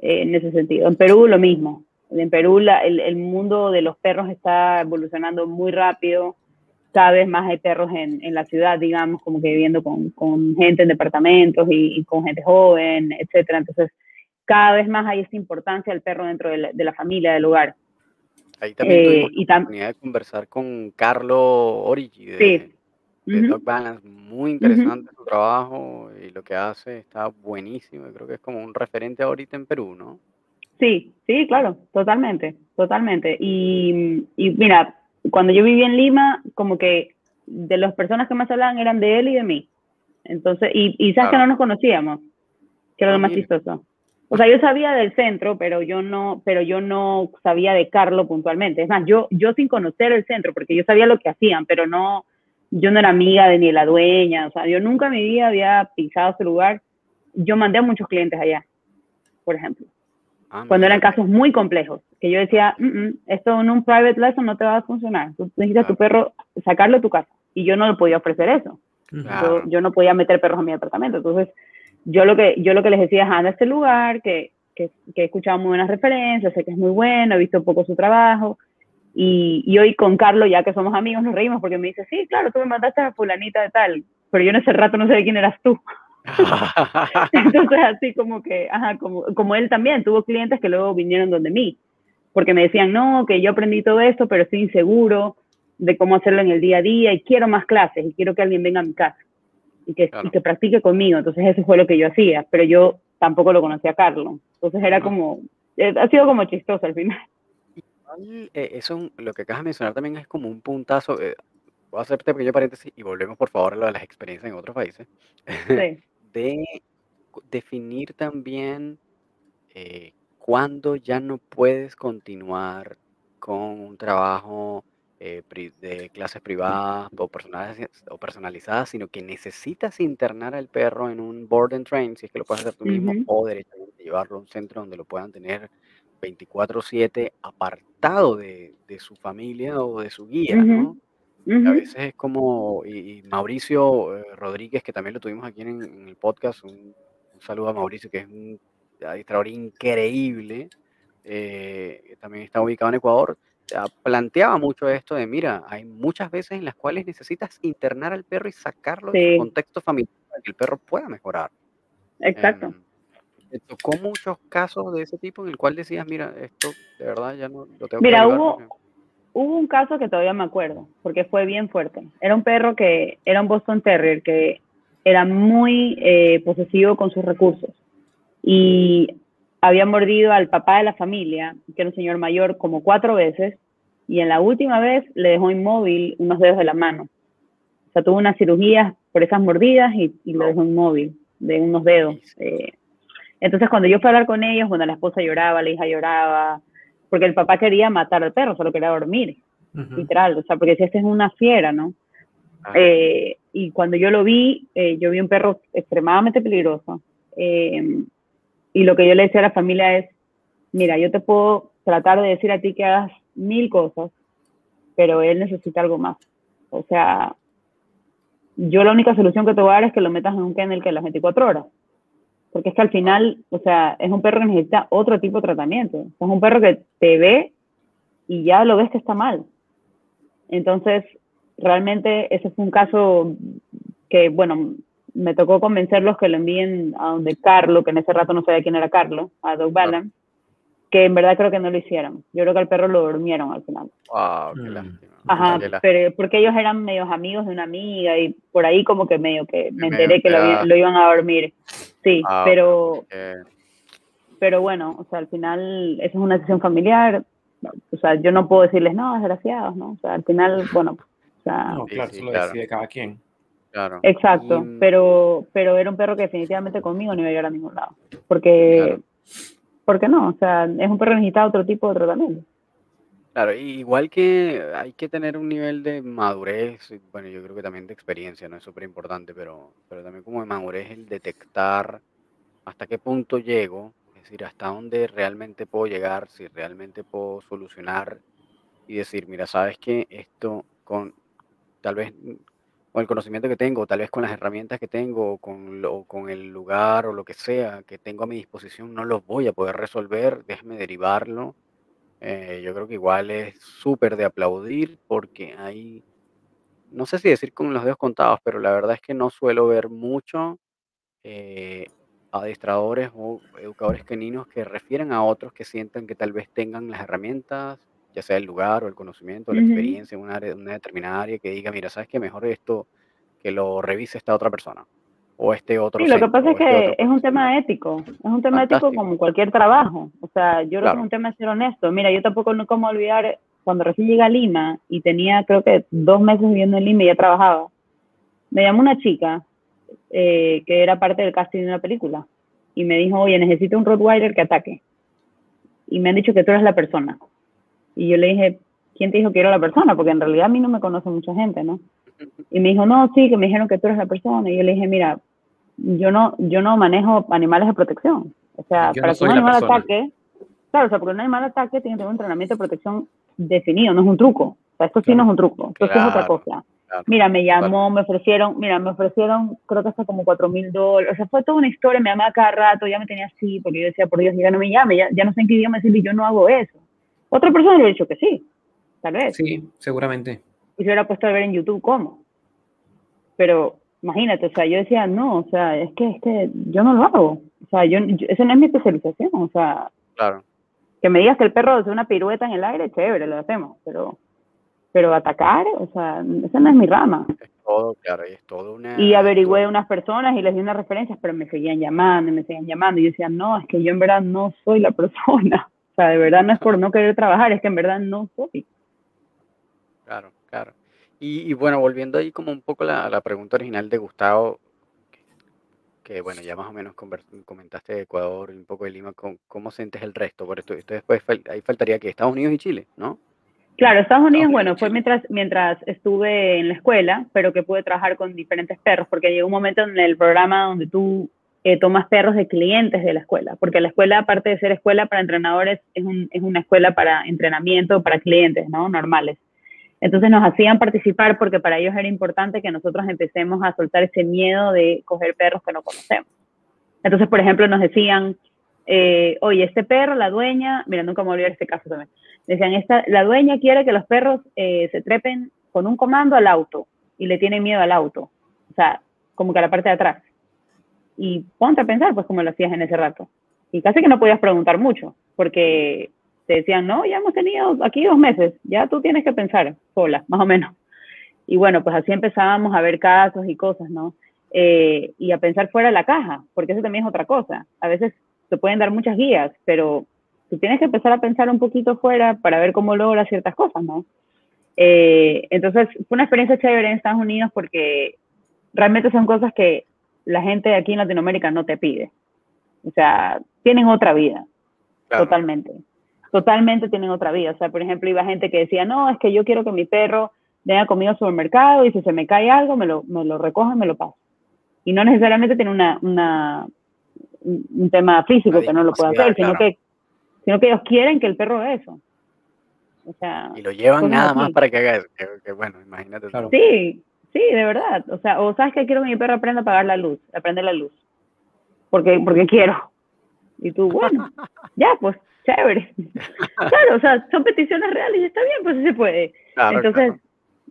eh, en ese sentido. En Perú lo mismo. En Perú la- el, el mundo de los perros está evolucionando muy rápido. Cada vez más hay perros en, en la ciudad, digamos, como que viviendo con, con gente en departamentos y, y con gente joven, etcétera. Entonces, cada vez más hay esta importancia del perro dentro de la, de la familia, del hogar. Ahí también Eh, la oportunidad de conversar con Carlo Origi de, Sí. de Ujú. Dog Balance. Muy interesante su trabajo y lo que hace está buenísimo. Creo que es como un referente ahorita en Perú, ¿no? Sí, sí, claro, totalmente, totalmente. Y, y mira, cuando yo vivía en Lima, como que de las personas que más hablaban eran de él y de mí. Entonces, y, y sabes que no nos conocíamos, que era Ah, lo más mira. chistoso. O sea, yo sabía del centro, pero yo no, pero yo no sabía de Carlo puntualmente. Es más, yo, yo sin conocer el centro, porque yo sabía lo que hacían, pero no, yo no era amiga de ni la dueña. O sea, yo nunca en mi vida había pisado ese lugar. Yo mandé a muchos clientes allá, por ejemplo Ah, cuando eran casos muy complejos, que yo decía, "Mm, mm, esto en un private lesson no te va a funcionar, tú necesitas a tu perro sacarlo de tu casa, y yo no le podía ofrecer eso, yo, yo no podía meter perros a mi apartamento, entonces yo lo que, yo lo que les decía es, anda a este lugar, que, que, que he escuchado muy buenas referencias, sé que es muy bueno, he visto poco su trabajo, y, y hoy con Carlos, ya que somos amigos, nos reímos porque me dice, sí, claro, tú me mandaste a fulanita de tal, pero yo en ese rato no sé de quién eras tú. Entonces, así como que, ajá, como, como él también tuvo clientes que luego vinieron donde mí, porque me decían, no, que yo aprendí todo esto, pero estoy inseguro de cómo hacerlo en el día a día y quiero más clases y quiero que alguien venga a mi casa y que, Claro. y que practique conmigo. Entonces, eso fue lo que yo hacía, pero yo tampoco lo conocía a Carlos. Entonces, era como, eh, ha sido como chistoso al final. Eh, eso, lo que acabas de mencionar también es como un puntazo. eh, voy a hacerte un pequeño paréntesis y volvemos por favor a lo de las experiencias en otros países. Sí, de definir también eh, cuándo ya no puedes continuar con un trabajo eh, de clases privadas o o personalizadas, sino que necesitas internar al perro en un board and train, si es que lo puedes hacer tú mismo, o llevarlo a un centro donde lo puedan tener 24/7 apartado de, de su familia o de su guía. ¿no? A veces es como, y, y Mauricio eh, Rodríguez, que también lo tuvimos aquí en, en el podcast, un, un saludo a Mauricio, que es un administrador increíble, eh, también está ubicado en Ecuador, planteaba mucho esto de, mira, hay muchas veces en las cuales necesitas internar al perro y sacarlo de su Sí. contexto familiar para que el perro pueda mejorar. Exacto. ¿te tocó muchos casos de ese tipo en el cual decías, mira, esto de verdad ya no lo tengo Mira, que ayudar hubo, porque-". Hubo un caso que todavía me acuerdo, porque fue bien fuerte. Era un perro que era un Boston Terrier que era muy eh, posesivo con sus recursos y había mordido al papá de la familia, que era un señor mayor, como cuatro veces y en la última vez le dejó inmóvil unos dedos de la mano. O sea, tuvo una cirugía por esas mordidas y, y lo dejó inmóvil de unos dedos. Eh, entonces, cuando yo fui a hablar con ellos, bueno, la esposa lloraba, la hija lloraba, porque el papá quería matar al perro, solo quería dormir literal, o sea, porque si este es una fiera, ¿no? Ah, Eh, y cuando yo lo vi, eh, yo vi un perro extremadamente peligroso. eh, y lo que yo le decía a la familia es, mira, yo te puedo tratar de decir a ti que hagas mil cosas, pero él necesita algo más. O sea, yo la única solución que te voy a dar es que lo metas en un kennel que a las 24 horas. Porque es que al final, o sea, es un perro que necesita otro tipo de tratamiento. Es un perro que te ve y ya lo ves que está mal. Entonces, realmente ese fue un caso que, bueno, me tocó convencerlos que lo envíen a donde Carlo, que en ese rato no sabía quién era Carlo, a Doug Ballan, que en verdad creo que no lo hicieron. Yo creo que al perro lo durmieron al final. Wow, qué Mm. lástima. Ajá, pero porque ellos eran medios amigos de una amiga y por ahí como que medio que me Medio enteré que lo, iban a dormir. Sí, Ah, pero, pero bueno, o sea, al final eso es una decisión familiar. O sea, yo no puedo decirles, no, desgraciados, ¿no? O sea, al final, bueno, o sea, No, claro, sí, eso lo claro. decide cada quien. claro. exacto, Y- pero, pero era un perro que definitivamente conmigo no iba a llegar a ningún lado. Porque, Claro. porque no, o sea, es un perro que necesita otro tipo de tratamiento. Claro, igual que hay que tener un nivel de madurez, bueno, yo creo que también de experiencia, ¿no? Es súper importante, pero, pero también como de madurez el detectar hasta qué punto llego, es decir, hasta dónde realmente puedo llegar, si realmente puedo solucionar y decir, mira, sabes que esto con tal vez con el conocimiento que tengo, tal vez con las herramientas que tengo, o con, lo- con el lugar o lo que sea que tengo a mi disposición, no los voy a poder resolver, déjame derivarlo. Eh, yo creo que igual es súper de aplaudir porque hay, no sé si decir con los dedos contados, pero la verdad es que no suelo ver mucho eh, adiestradores o educadores caninos que refieren a otros que sientan que tal vez tengan las herramientas, ya sea el lugar o el conocimiento o la experiencia en una, área- una determinada área, que diga, mira, sabes que mejor esto que lo revise esta otra persona o este otro Sí, lo que pasa es este que es un tema ético, es un tema ético Fantástico. como cualquier trabajo. O sea, yo creo que Claro. es un tema de ser honesto. Mira, yo tampoco no como olvidar cuando recién llegué a Lima y tenía creo que dos meses viviendo en Lima y ya trabajaba. Me llamó una chica eh, que era parte del casting de una película y me dijo, oye, necesito un Rottweiler que ataque. Y me han dicho que tú eres la persona. Y yo le dije, ¿quién te dijo que era la persona? Porque en realidad a mí no me conoce mucha gente, ¿no? Y me dijo, no, sí, que me dijeron que tú eres la persona. Y yo le dije, mira, yo no, yo no manejo animales de protección. O sea, Yo para no que un animal ataque, claro, o sea, porque un animal ataque tiene que tener un entrenamiento de protección definido, no es un truco. O sea, esto sí Claro. no es un truco, esto sí es otra Claro, cosa. claro. Mira, me llamó, me ofrecieron, mira, me ofrecieron, creo que hasta como cuatro mil dólares. O sea, fue toda una historia, me llamaba cada rato, ya me tenía así, porque yo decía, por Dios, ya no me llame, ya, ya no sé en qué idioma decirle, yo no hago eso. Otra persona le hubiera dicho que sí, tal vez. Sí, seguramente. Y se hubiera puesto a ver en YouTube cómo. Pero imagínate, o sea, yo decía, no, o sea, es que, es que yo no lo hago. O sea, yo, yo- eso no es mi especialización. O sea, Claro. que me digas que el perro hace una pirueta en el aire, chévere, lo hacemos. Pero, pero atacar, o sea, esa no es mi rama. Es todo, claro, y es todo una... Y averigüé todo- unas personas y les di unas referencias, pero me seguían llamando y me seguían llamando. Y yo decía, no, es que yo en verdad no soy la persona. O sea, de verdad no es por no querer trabajar, es que en verdad no soy. Claro, claro. Y, y bueno, volviendo ahí como un poco a la, la pregunta original de Gustavo, que, bueno, ya más o menos comentaste de Ecuador y un poco de Lima, ¿cómo, cómo sientes el resto? Por esto, esto después ahí faltaría que Estados Unidos y Chile, ¿no? Claro, Estados Unidos, Unidos, bueno, fue mientras, mientras estuve en la escuela, pero que pude trabajar con diferentes perros, porque llegó un momento en el programa donde tú eh, tomas perros de clientes de la escuela, porque la escuela, aparte de ser escuela para entrenadores, es, un, es una escuela para entrenamiento para clientes, ¿no? Normales. Entonces nos hacían participar porque para ellos era importante que nosotros empecemos a soltar ese miedo de coger perros que no conocemos. Entonces, por ejemplo, nos decían, eh, oye, este perro, la dueña, mira, nunca me voy a olvidar este caso también. Decían, esta, la dueña quiere que los perros eh, se trepen con un comando al auto y le tienen miedo al auto. O sea, como que a la parte de atrás. Y ponte a pensar, pues, cómo lo hacías en ese rato. Y casi que no podías preguntar mucho, porque te decían, no, ya hemos tenido aquí dos meses, ya tú tienes que pensar sola, más o menos. Y bueno, pues así empezábamos a ver casos y cosas, ¿no? Eh, y a pensar fuera de la caja, porque eso también es otra cosa. A veces te pueden dar muchas guías, pero tú tienes que empezar a pensar un poquito fuera para ver cómo logras ciertas cosas, ¿no? Eh, entonces, fue una experiencia chévere en Estados Unidos porque realmente son cosas que la gente aquí en Latinoamérica no te pide. O sea, tienen otra vida, Claro. totalmente. Totalmente tienen otra vida. O sea, por ejemplo, iba gente que decía, no, es que yo quiero que mi perro venga conmigo al supermercado y si se me cae algo, me lo, me lo recoja y me lo pasa. Y no necesariamente tiene una, una, un tema físico que no lo pueda hacer, sino, claro. que, sino que ellos quieren que el perro haga eso. O sea, Y lo llevan nada así. más para que haga eso. Que, que bueno, imagínate. Claro. sí, sí, de verdad. O sea, o sabes que quiero que mi perro aprenda a apagar la luz, aprende la luz. porque, porque quiero. Y tú, bueno, ya, pues, chévere. claro, o sea, son peticiones reales y está bien, pues se puede. Entonces,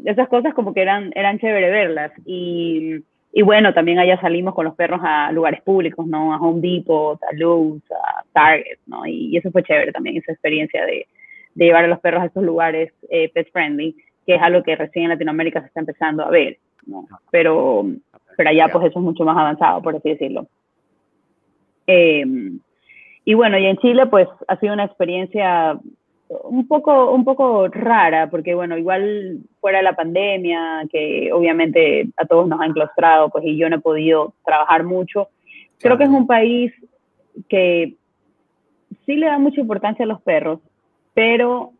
esas cosas como que eran, eran chévere verlas. Y, y bueno, también allá salimos con los perros a lugares públicos, ¿no? A Home Depot, a Lowe's, a Target, ¿no? Y, eso fue chévere también, esa experiencia de, de llevar a los perros a estos lugares eh, pet friendly, que es algo que recién en Latinoamérica se está empezando a ver, ¿no? Pero, pero allá pues eso es mucho más avanzado, por así decirlo. Eh, y bueno, y en Chile pues ha sido una experiencia un poco, un poco rara, porque bueno, igual fuera de la pandemia, que obviamente a todos nos ha enclaustrado, pues y yo no he podido trabajar mucho, creo que es un país que sí le da mucha importancia a los perros, pero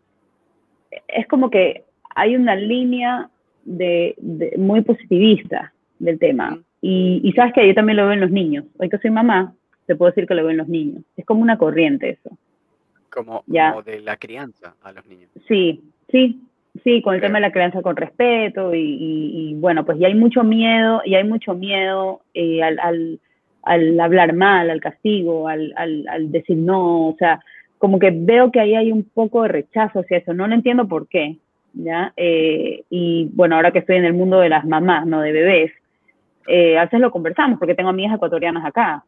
es como que hay una línea de, muy positivista del tema. Y, y, sabes que yo también lo veo en los niños. Hoy que soy mamá, te puedo decir que lo veo en los niños. Es como una corriente eso. Como, como de la crianza a los niños. Sí, sí, sí, con el tema de la crianza con respeto y, bueno, pues ya hay mucho miedo, y hay mucho miedo eh, al, al, al, hablar mal, al castigo, al, al, decir no, o sea, como que veo que ahí hay un poco de rechazo hacia eso, no lo entiendo por qué, ¿ya? Eh, y bueno, ahora que estoy en el mundo de las mamás, no de bebés, eh, a veces lo conversamos porque tengo amigas ecuatorianas acá,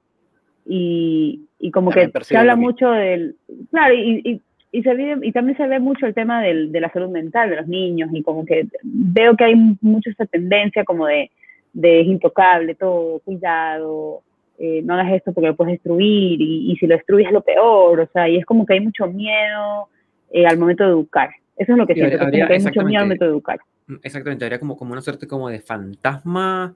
y, y como que se habla mucho del, claro, y, y, y, se vive, y también se ve mucho el tema del, de la salud mental de los niños y como que veo que hay mucho esa tendencia como de, de es intocable, todo, cuidado, eh, no hagas esto porque lo puedes destruir y, y, si lo destruyes es lo peor, o sea, y es como que hay mucho miedo eh, al momento de educar. Eso es lo que siento, que hay mucho miedo al momento de educar. Mm, exactamente, habría como, como una suerte como de fantasma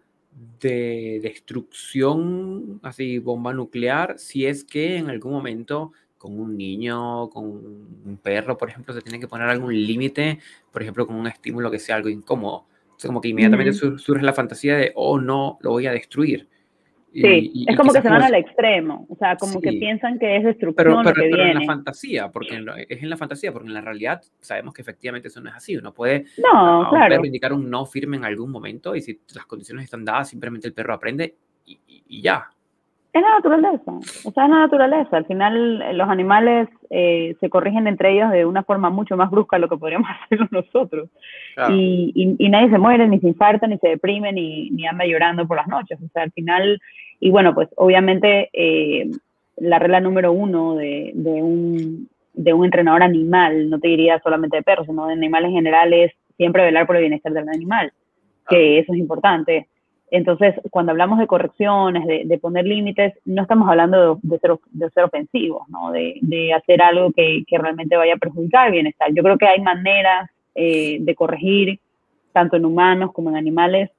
de destrucción, así bomba nuclear, si es que en algún momento con un niño, con un perro, por ejemplo, se tiene que poner algún límite, por ejemplo, con un estímulo que sea algo incómodo. Entonces, como que inmediatamente surge la fantasía de, oh, no, lo voy a destruir. Sí, es como que se van al extremo, o sea, como que piensan que es destrucción pero, pero, pero en la fantasía, porque es en la fantasía, porque en la realidad sabemos que efectivamente eso no es así. Uno puede no, claro. indicar un no firme en algún momento y si las condiciones están dadas, simplemente el perro aprende y, y, ya. Es la naturaleza, o sea, es la naturaleza. Al final eh, los animales eh, se corrigen entre ellos de una forma mucho más brusca de lo que podríamos hacerlo nosotros. Y, y, y, nadie se muere, ni se infarta, ni se deprime, ni, ni anda llorando por las noches. O sea, al final y bueno, pues obviamente eh, la regla número uno de, de, un, de un entrenador animal, no te diría solamente de perros, sino de animales en general, es siempre velar por el bienestar del animal, que eso es importante. Entonces, cuando hablamos de correcciones, de, de poner límites, no estamos hablando de, ser, de ser ofensivos, ¿no? de, hacer algo que, que, realmente vaya a perjudicar el bienestar. Yo creo que hay maneras eh, de corregir, tanto en humanos como en animales,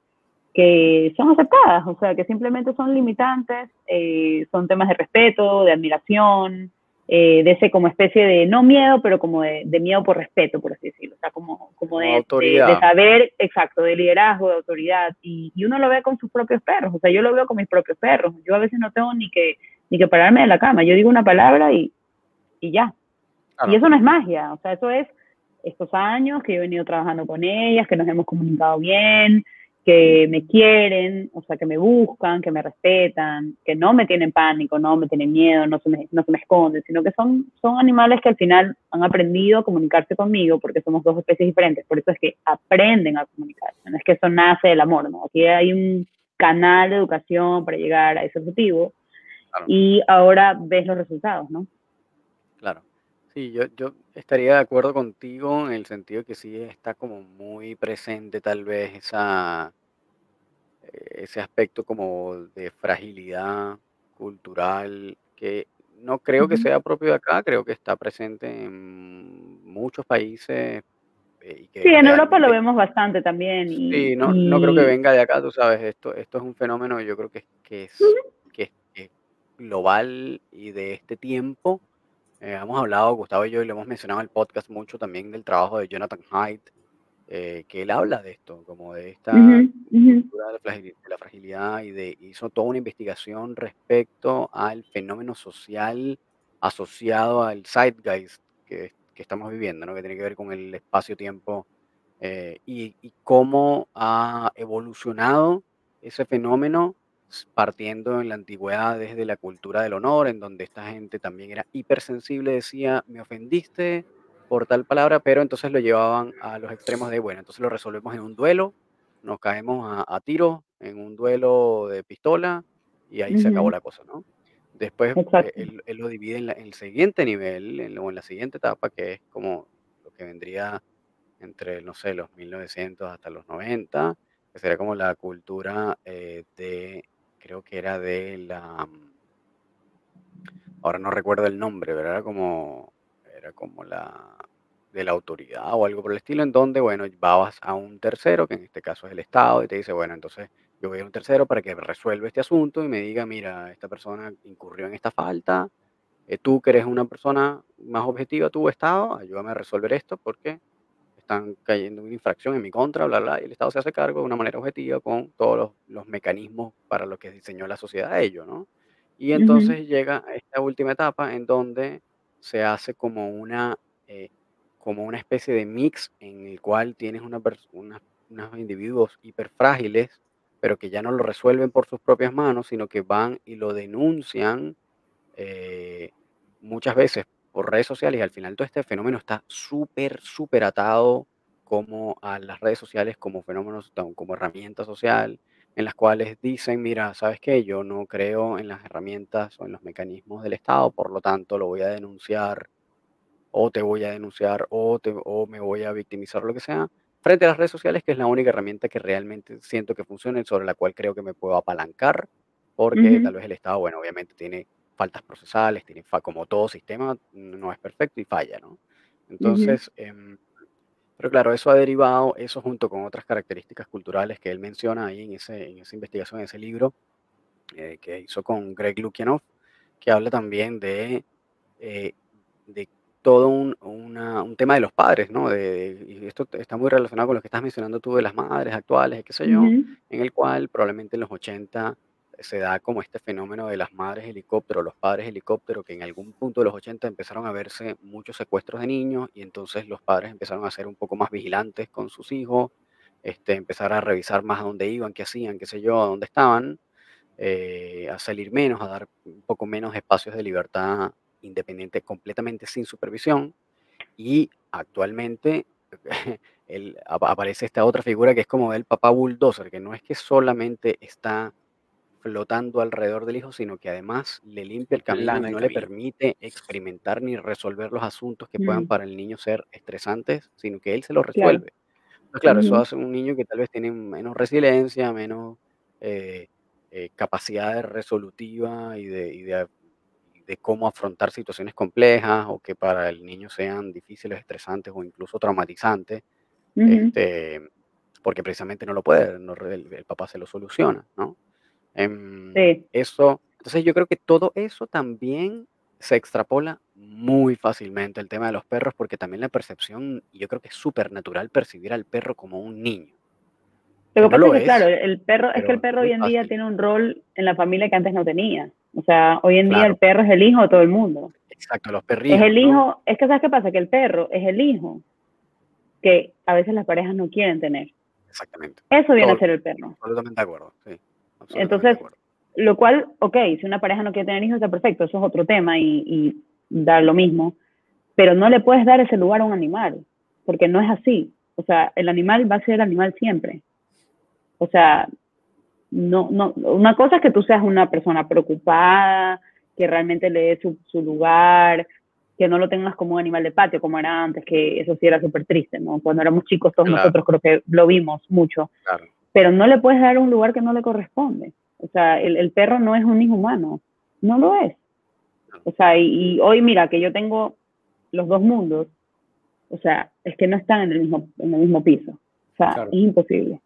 que son aceptadas, o sea, que simplemente son limitantes, eh, son temas de respeto, de admiración, eh, de ese como especie de, no miedo, pero como de, miedo por respeto, por así decirlo, o sea, como, como de, de, saber, exacto, de liderazgo, de autoridad, y, y, uno lo ve con sus propios perros, o sea, yo lo veo con mis propios perros, yo a veces no tengo ni que, ni que pararme de la cama, yo digo una palabra y, y ya. Y eso no es magia, o sea, eso es estos años que he venido trabajando con ellas, que nos hemos comunicado bien, que me quieren, o sea, que me buscan, que me respetan, que no me tienen pánico, no me tienen miedo, no se me, no se me esconden, sino que son, son animales que al final han aprendido a comunicarse conmigo porque somos dos especies diferentes, por eso es que aprenden a comunicarse, no es que eso nace del amor, ¿no? Aquí hay un canal de educación para llegar a ese objetivo y ahora ves los resultados, ¿no? Sí, yo, yo estaría de acuerdo contigo en el sentido que sí está como muy presente tal vez esa, eh, ese aspecto como de fragilidad cultural que no creo que sea propio de acá, creo que está presente en muchos países. Eh, sí, en Europa lo vemos bastante también. sí, no, no creo que venga de acá, tú sabes, esto, esto es un fenómeno, yo creo que, que, es, que es global y de este tiempo eh, hemos hablado, Gustavo y yo, y lo hemos mencionado en el podcast mucho también del trabajo de Jonathan Haidt, eh, que él habla de esto, como de esta cultura de, la fragilidad y de, hizo toda una investigación respecto al fenómeno social asociado al zeitgeist que, que estamos viviendo, ¿no? que tiene que ver con el espacio-tiempo eh, y, y cómo ha evolucionado ese fenómeno partiendo en la antigüedad desde la cultura del honor, en donde esta gente también era hipersensible, decía, me ofendiste por tal palabra, pero entonces lo llevaban a los extremos de, bueno, entonces lo resolvemos en un duelo, nos caemos a, a tiro en un duelo de pistola y ahí se acabó la cosa, ¿no? Después eh, él, él lo divide en, la- en el siguiente nivel, en, en la siguiente etapa, que es como lo que vendría entre, no sé, los 1900 hasta los 90, que sería como la cultura eh, de, creo que era de la, ahora no recuerdo el nombre, pero era como, era como la de la autoridad o algo por el estilo, en donde, bueno, vas a un tercero, que en este caso es el Estado, y te dice, bueno, entonces yo voy a un tercero para que resuelva este asunto y me diga, mira, esta persona incurrió en esta falta, eh, tú que eres una persona más objetiva, tu Estado, ayúdame a resolver esto porque están cayendo en una infracción en mi contra, bla, bla, y el Estado se hace cargo de una manera objetiva con todos los, los mecanismos para los que diseñó la sociedad a ello, ¿no? Y entonces llega a esta última etapa en donde se hace como una, eh, como una especie de mix en el cual tienes una una- unos individuos hiperfrágiles, pero que ya no lo resuelven por sus propias manos, sino que van y lo denuncian eh, muchas veces por redes sociales y al final todo este fenómeno está súper, súper atado como a las redes sociales como fenómenos, como herramienta social, en las cuales dicen, mira, ¿sabes qué? Yo no creo en las herramientas o en los mecanismos del Estado, por lo tanto lo voy a denunciar o te voy a denunciar o, te, o me voy a victimizar, lo que sea, frente a las redes sociales, que es la única herramienta que realmente siento que funciona y sobre la cual creo que me puedo apalancar, porque tal vez el Estado, bueno, obviamente tiene faltas procesales, tiene como todo sistema, no es perfecto y falla, ¿no? Entonces, em, pero claro, eso ha derivado, eso junto con otras características culturales que él menciona ahí en, ese, en esa investigación, en ese libro eh, que hizo con Greg Lukianoff, que habla también de eh, de todo un, una- un tema de los padres, ¿no? De, y esto está muy relacionado con lo que estás mencionando tú de las madres actuales, qué sé yo, ujú, en el cual probablemente en los 80 se da como este fenómeno de las madres helicóptero, los padres helicóptero, que en algún punto de los 80 empezaron a verse muchos secuestros de niños y entonces los padres empezaron a ser un poco más vigilantes con sus hijos, este, empezar a revisar más a dónde iban, qué hacían, qué sé yo, a dónde estaban eh, a salir menos, a dar un poco menos espacios de libertad independiente completamente sin supervisión. Y actualmente el- apa- aparece esta otra figura que es como el papá bulldozer, que no es que solamente está flotando alrededor del hijo, sino que además le limpia el camino Lana y no le permite experimentar ni resolver los asuntos que puedan mm, para el niño ser estresantes, sino que él se los Claro. resuelve. Claro, eso hace un niño que tal vez tiene menos resiliencia, menos eh, eh, capacidad de resolutiva y de, y de, cómo afrontar situaciones complejas o que para el niño sean difíciles, estresantes o incluso traumatizantes, este, porque precisamente no lo puede, no el, el papá se lo soluciona, ¿no? Sí. eso, entonces yo creo que todo eso también se extrapola muy fácilmente el tema de los perros, porque también la percepción, yo creo que es súper natural percibir al perro como un niño, Lo que no pasa es que, claro, es, el perro, es que el es perro hoy en día tiene un rol en la familia que antes no tenía. O sea, hoy en día el perro es el hijo de todo el mundo. exacto, los Es perrijos, el ¿no? hijo, es que sabes qué pasa, que el perro es el hijo que a veces las parejas no quieren tener. Exactamente. Eso viene Todo, a ser el perro. absolutamente de acuerdo, sí, Entonces, lo cual, ok, si una pareja no quiere tener hijos, está perfecto, eso es otro tema y, y dar lo mismo. Pero no le puedes dar ese lugar a un animal, porque no es así. O sea, el animal va a ser el animal siempre. O sea, no, no, una cosa es que tú seas una persona preocupada, que realmente le dé su, su lugar, que no lo tengas como un animal de patio, como era antes, que eso sí era súper triste, ¿no? Cuando éramos chicos, todos Claro, nosotros creo que lo vimos mucho, claro, pero no le puedes dar un lugar que no le corresponde. O sea, el, el perro no es un hijo humano, no lo es. O sea, y, y hoy mira que yo tengo los dos mundos, o sea, es que no están en el mismo, en el mismo piso. O sea, Claro. es imposible.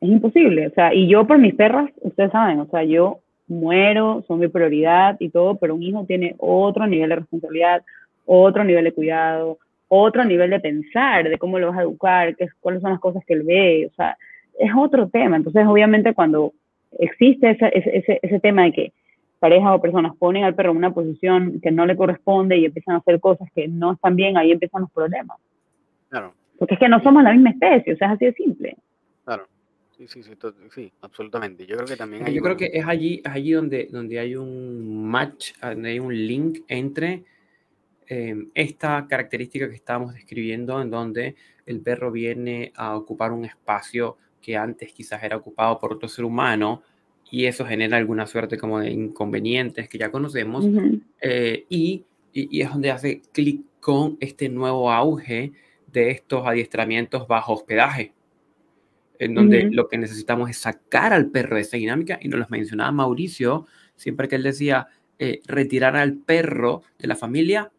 Es imposible. O sea, y yo por mis perras, ustedes saben, o sea, yo muero, son mi prioridad y todo, pero un hijo tiene otro nivel de responsabilidad, otro nivel de cuidado, otro nivel de pensar, de cómo lo vas a educar, qué, cuáles son las cosas que él ve, o sea, es otro tema. Entonces, obviamente, cuando existe ese, ese, ese tema de que parejas o personas ponen al perro en una posición que no le corresponde y empiezan a hacer cosas que no están bien, ahí empiezan los problemas. claro, Porque es que no somos la misma especie, o sea, es así de simple. claro. Sí, sí, sí, to- sí, absolutamente. Yo creo que también hay yo creo un... que es allí, es allí donde, donde hay un match, donde hay un link entre eh, esta característica que estábamos describiendo, en donde el perro viene a ocupar un espacio que antes quizás era ocupado por otro ser humano y eso genera alguna suerte como de inconvenientes que ya conocemos eh, y, y- y es donde hace clic con este nuevo auge de estos adiestramientos bajo hospedaje en donde lo que necesitamos es sacar al perro de esa dinámica, y nos lo mencionaba Mauricio, siempre que él decía eh, retirar al perro de la familia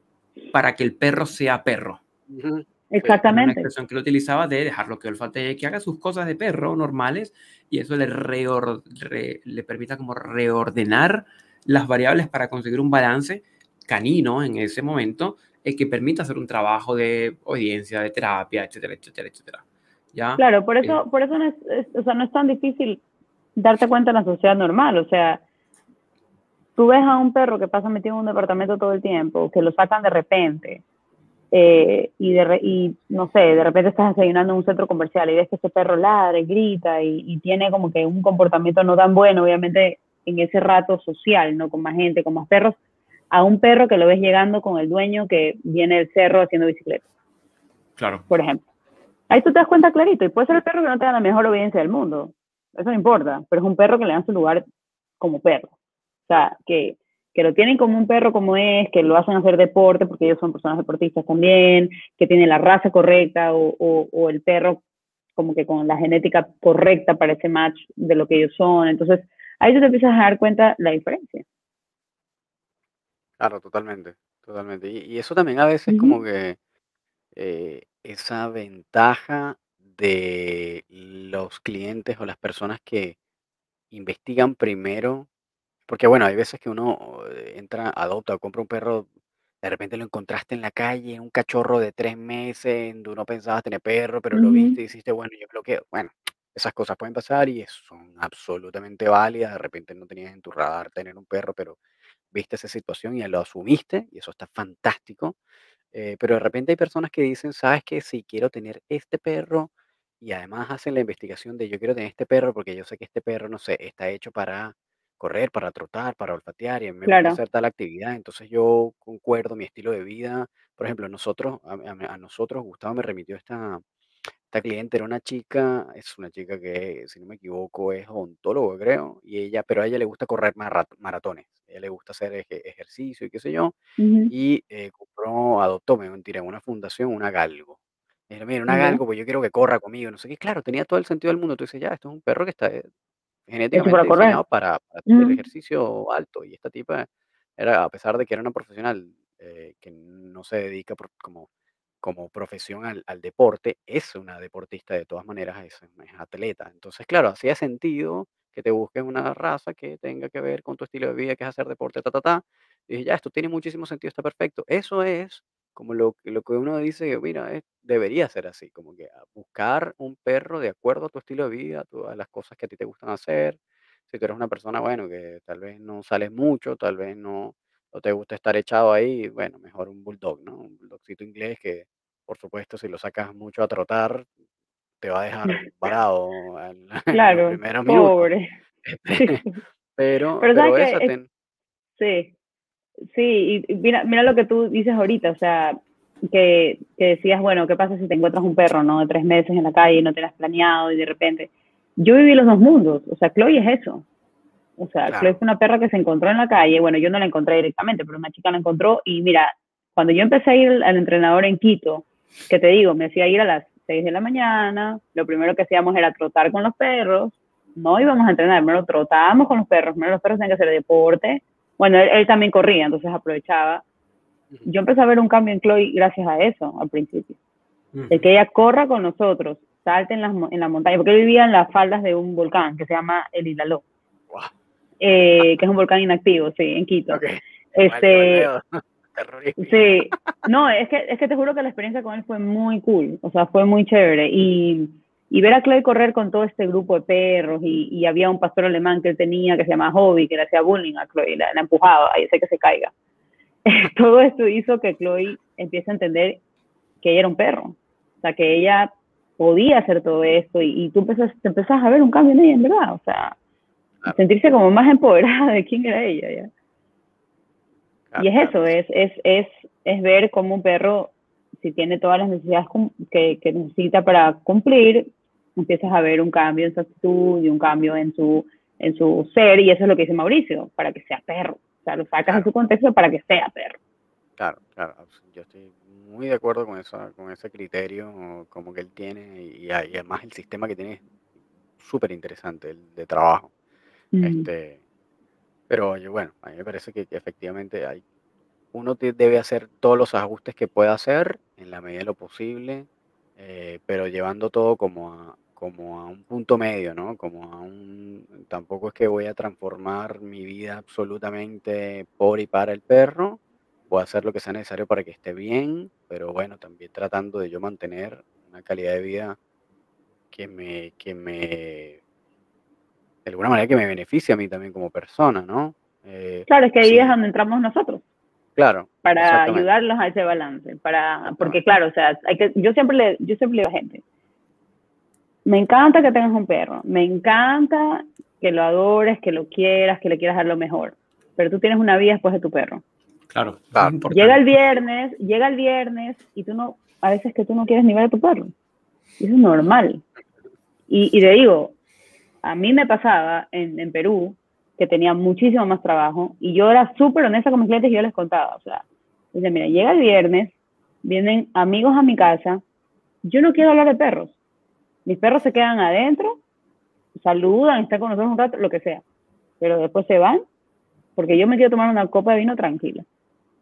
para que el perro sea perro. Era una Exactamente. expresión que él utilizaba de dejarlo que olfatee, que haga sus cosas de perro normales, y eso le, reor- re- le permita como reordenar las variables para conseguir un balance canino en ese momento, eh, que permita hacer un trabajo de audiencia, de terapia, etcétera, etcétera, etcétera. ¿Ya? Claro, por Eh, eso, por eso no es, es- o sea, no es tan difícil darte cuenta en la sociedad normal. O sea, tú ves a un perro que pasa metido en un departamento todo el tiempo, que lo sacan de repente, eh, y, de y no sé, de repente estás desayunando en un centro comercial y ves que ese perro ladra y grita y, y tiene como que un comportamiento no tan bueno, obviamente en ese rato social, ¿no? Con más gente, con más perros, a un perro que lo ves llegando con el dueño que viene del cerro haciendo bicicleta, Claro. por ejemplo. Ahí tú te das cuenta clarito, y puede ser el perro que no tenga la mejor obediencia del mundo, eso no importa, pero es un perro que le dan su lugar como perro. O sea, que, que lo tienen como un perro como es, que lo hacen hacer deporte porque ellos son personas deportistas también, que tienen la raza correcta o, o, o el perro como que con la genética correcta para ese match de lo que ellos son. Entonces, ahí tú te empiezas a dar cuenta la diferencia. Claro, totalmente, totalmente. Y, y eso también a veces como que eh, esa ventaja de los clientes o las personas que investigan primero, porque bueno, hay veces que uno eh, entra, adopta o compra un perro, de repente lo encontraste en la calle, un cachorro de tres meses, tú no pensabas tener perro, pero lo ujú, viste y dijiste, bueno, yo lo quedo. Bueno, esas cosas pueden pasar y son absolutamente válidas. De repente no tenías en tu radar tener un perro, pero viste esa situación y lo asumiste y eso está fantástico. Eh, pero de repente hay personas que dicen, ¿sabes qué? Si quiero tener este perro y además hacen la investigación de yo quiero tener este perro porque yo sé que este perro, no sé, está hecho para correr, para trotar, para olfatear y a mí me gusta claro. hacer tal actividad, entonces yo concuerdo mi estilo de vida. Por ejemplo, nosotros, a, a- a nosotros, Gustavo me remitió esta, esta cliente, era una chica, es una chica que, si no me equivoco, es odontólogo, creo, y ella, pero a ella le gusta correr mara- maratones, a ella le gusta hacer eje- ejercicio y qué sé yo, Ujú, y eh, compró, adoptó, me mentira, en una fundación, una galgo. Me dijo, mira, una ya. galgo, pues yo quiero que corra conmigo, no sé qué. Claro, tenía todo el sentido del mundo. Tú dices, ya, esto es un perro que está eh, Hecho para genéticamente correr. para, para hacer Ujú, ejercicio alto. Y esta tipa era, a pesar de que era una profesional eh, que no se dedica por- como, como profesión al, al deporte, es una deportista de todas maneras, es, es atleta. Entonces, claro, hacía sentido que te busques una raza que tenga que ver con tu estilo de vida, que es hacer deporte, ta, ta, ta. Y dije, ya, esto tiene muchísimo sentido, está perfecto. Eso es como lo, que- lo que uno dice, mira, es- debería ser así, como que a buscar un perro de acuerdo a tu estilo de vida, a las cosas que a ti te gustan hacer. Si tú eres una persona, bueno, que tal vez no sales mucho, tal vez no, no te gusta estar echado ahí, bueno, mejor un bulldog, ¿no? Un bulldogcito inglés que, por supuesto, si lo sacas mucho a trotar, te va a dejar varado al- en los Claro, primeros minutos. pobre. Pero, Pero sabes pero que esa, ten- sí, sí, y mira, mira lo que tú dices ahorita, o sea, que, que decías, bueno, ¿qué pasa si te encuentras un perro, no? De tres meses en la calle y no te lo has planeado y de repente. Yo viví los dos mundos, o sea, Chloe es eso. O sea, Chloe fue una perra que se encontró en la calle, bueno, yo no la encontré directamente, pero una chica la encontró y mira, cuando yo empecé a ir al al entrenador en Quito, que te digo, me hacía ir a las 6 de la mañana, lo primero que hacíamos era trotar con los perros, no íbamos a entrenar, primero trotábamos con los perros, primero los perros tenían que hacer deporte, bueno, él, él también corría, entonces aprovechaba. Yo empecé a ver un cambio en Chloe gracias a eso al principio, Ujú. de que ella corra con nosotros, salte en, las, en la montaña, porque él vivía en las faldas de un volcán que se llama el Ilaló, Guau, eh, que es un volcán inactivo, sí, en Quito. ok. Igual, igual Este. Sí, no, es que, es que te juro que la experiencia con él fue muy cool, o sea, fue muy chévere. Y, y ver a Chloe correr con todo este grupo de perros, y, y había un pastor alemán que él tenía que se llama Hobby, que le hacía bullying a Chloe, la, la empujaba, ahí sé que se caiga. todo esto hizo que Chloe empiece a entender que ella era un perro, o sea, que ella podía hacer todo esto y, y tú empezas, te empezás a ver un cambio en ella, en verdad, o sea, sentirse como más empoderada de quién era ella, ¿ya? y es eso, es, es, es, es ver cómo un perro, si tiene todas las necesidades que, que necesita para cumplir, empiezas a ver un cambio en su actitud y un cambio en su, en su ser, y eso es lo que dice Mauricio, para que sea perro. O sea, lo sacas de su contexto para que sea perro. Claro, claro, yo estoy muy de acuerdo con eso, con ese criterio como que él tiene y, además el sistema que tiene es súper interesante el de trabajo. Este, pero bueno, a mí me parece que, efectivamente hay, uno debe hacer todos los ajustes que pueda hacer en la medida de lo posible, eh, pero llevando todo como a, como a un punto medio, ¿no? Como a un, tampoco es que voy a transformar mi vida absolutamente por y para el perro, voy a hacer lo que sea necesario para que esté bien, pero bueno, también tratando de yo mantener una calidad de vida que me, que me, de alguna manera que me beneficie a mí también como persona, ¿no? Eh, claro, es que ahí es donde entramos nosotros. Claro. Para ayudarlos a ese balance, para, porque claro, o sea, hay que, yo siempre le, yo siempre le digo a gente, me encanta que tengas un perro, me encanta que lo adores, que lo quieras, que le quieras dar lo mejor, pero tú tienes una vida después de tu perro. Claro. Llega el viernes, llega el viernes y tú no, a veces que tú no quieres ni ver a tu perro. Eso es normal. Y, y te digo, a mí me pasaba en, en Perú que tenía muchísimo más trabajo y yo era súper honesta con mis clientes y yo les contaba, o sea, dice, mira, llega el viernes, vienen amigos a mi casa, yo no quiero hablar de perros, mis perros se quedan adentro, saludan, están con nosotros un rato, lo que sea. Pero después se van porque yo me quiero tomar una copa de vino tranquila.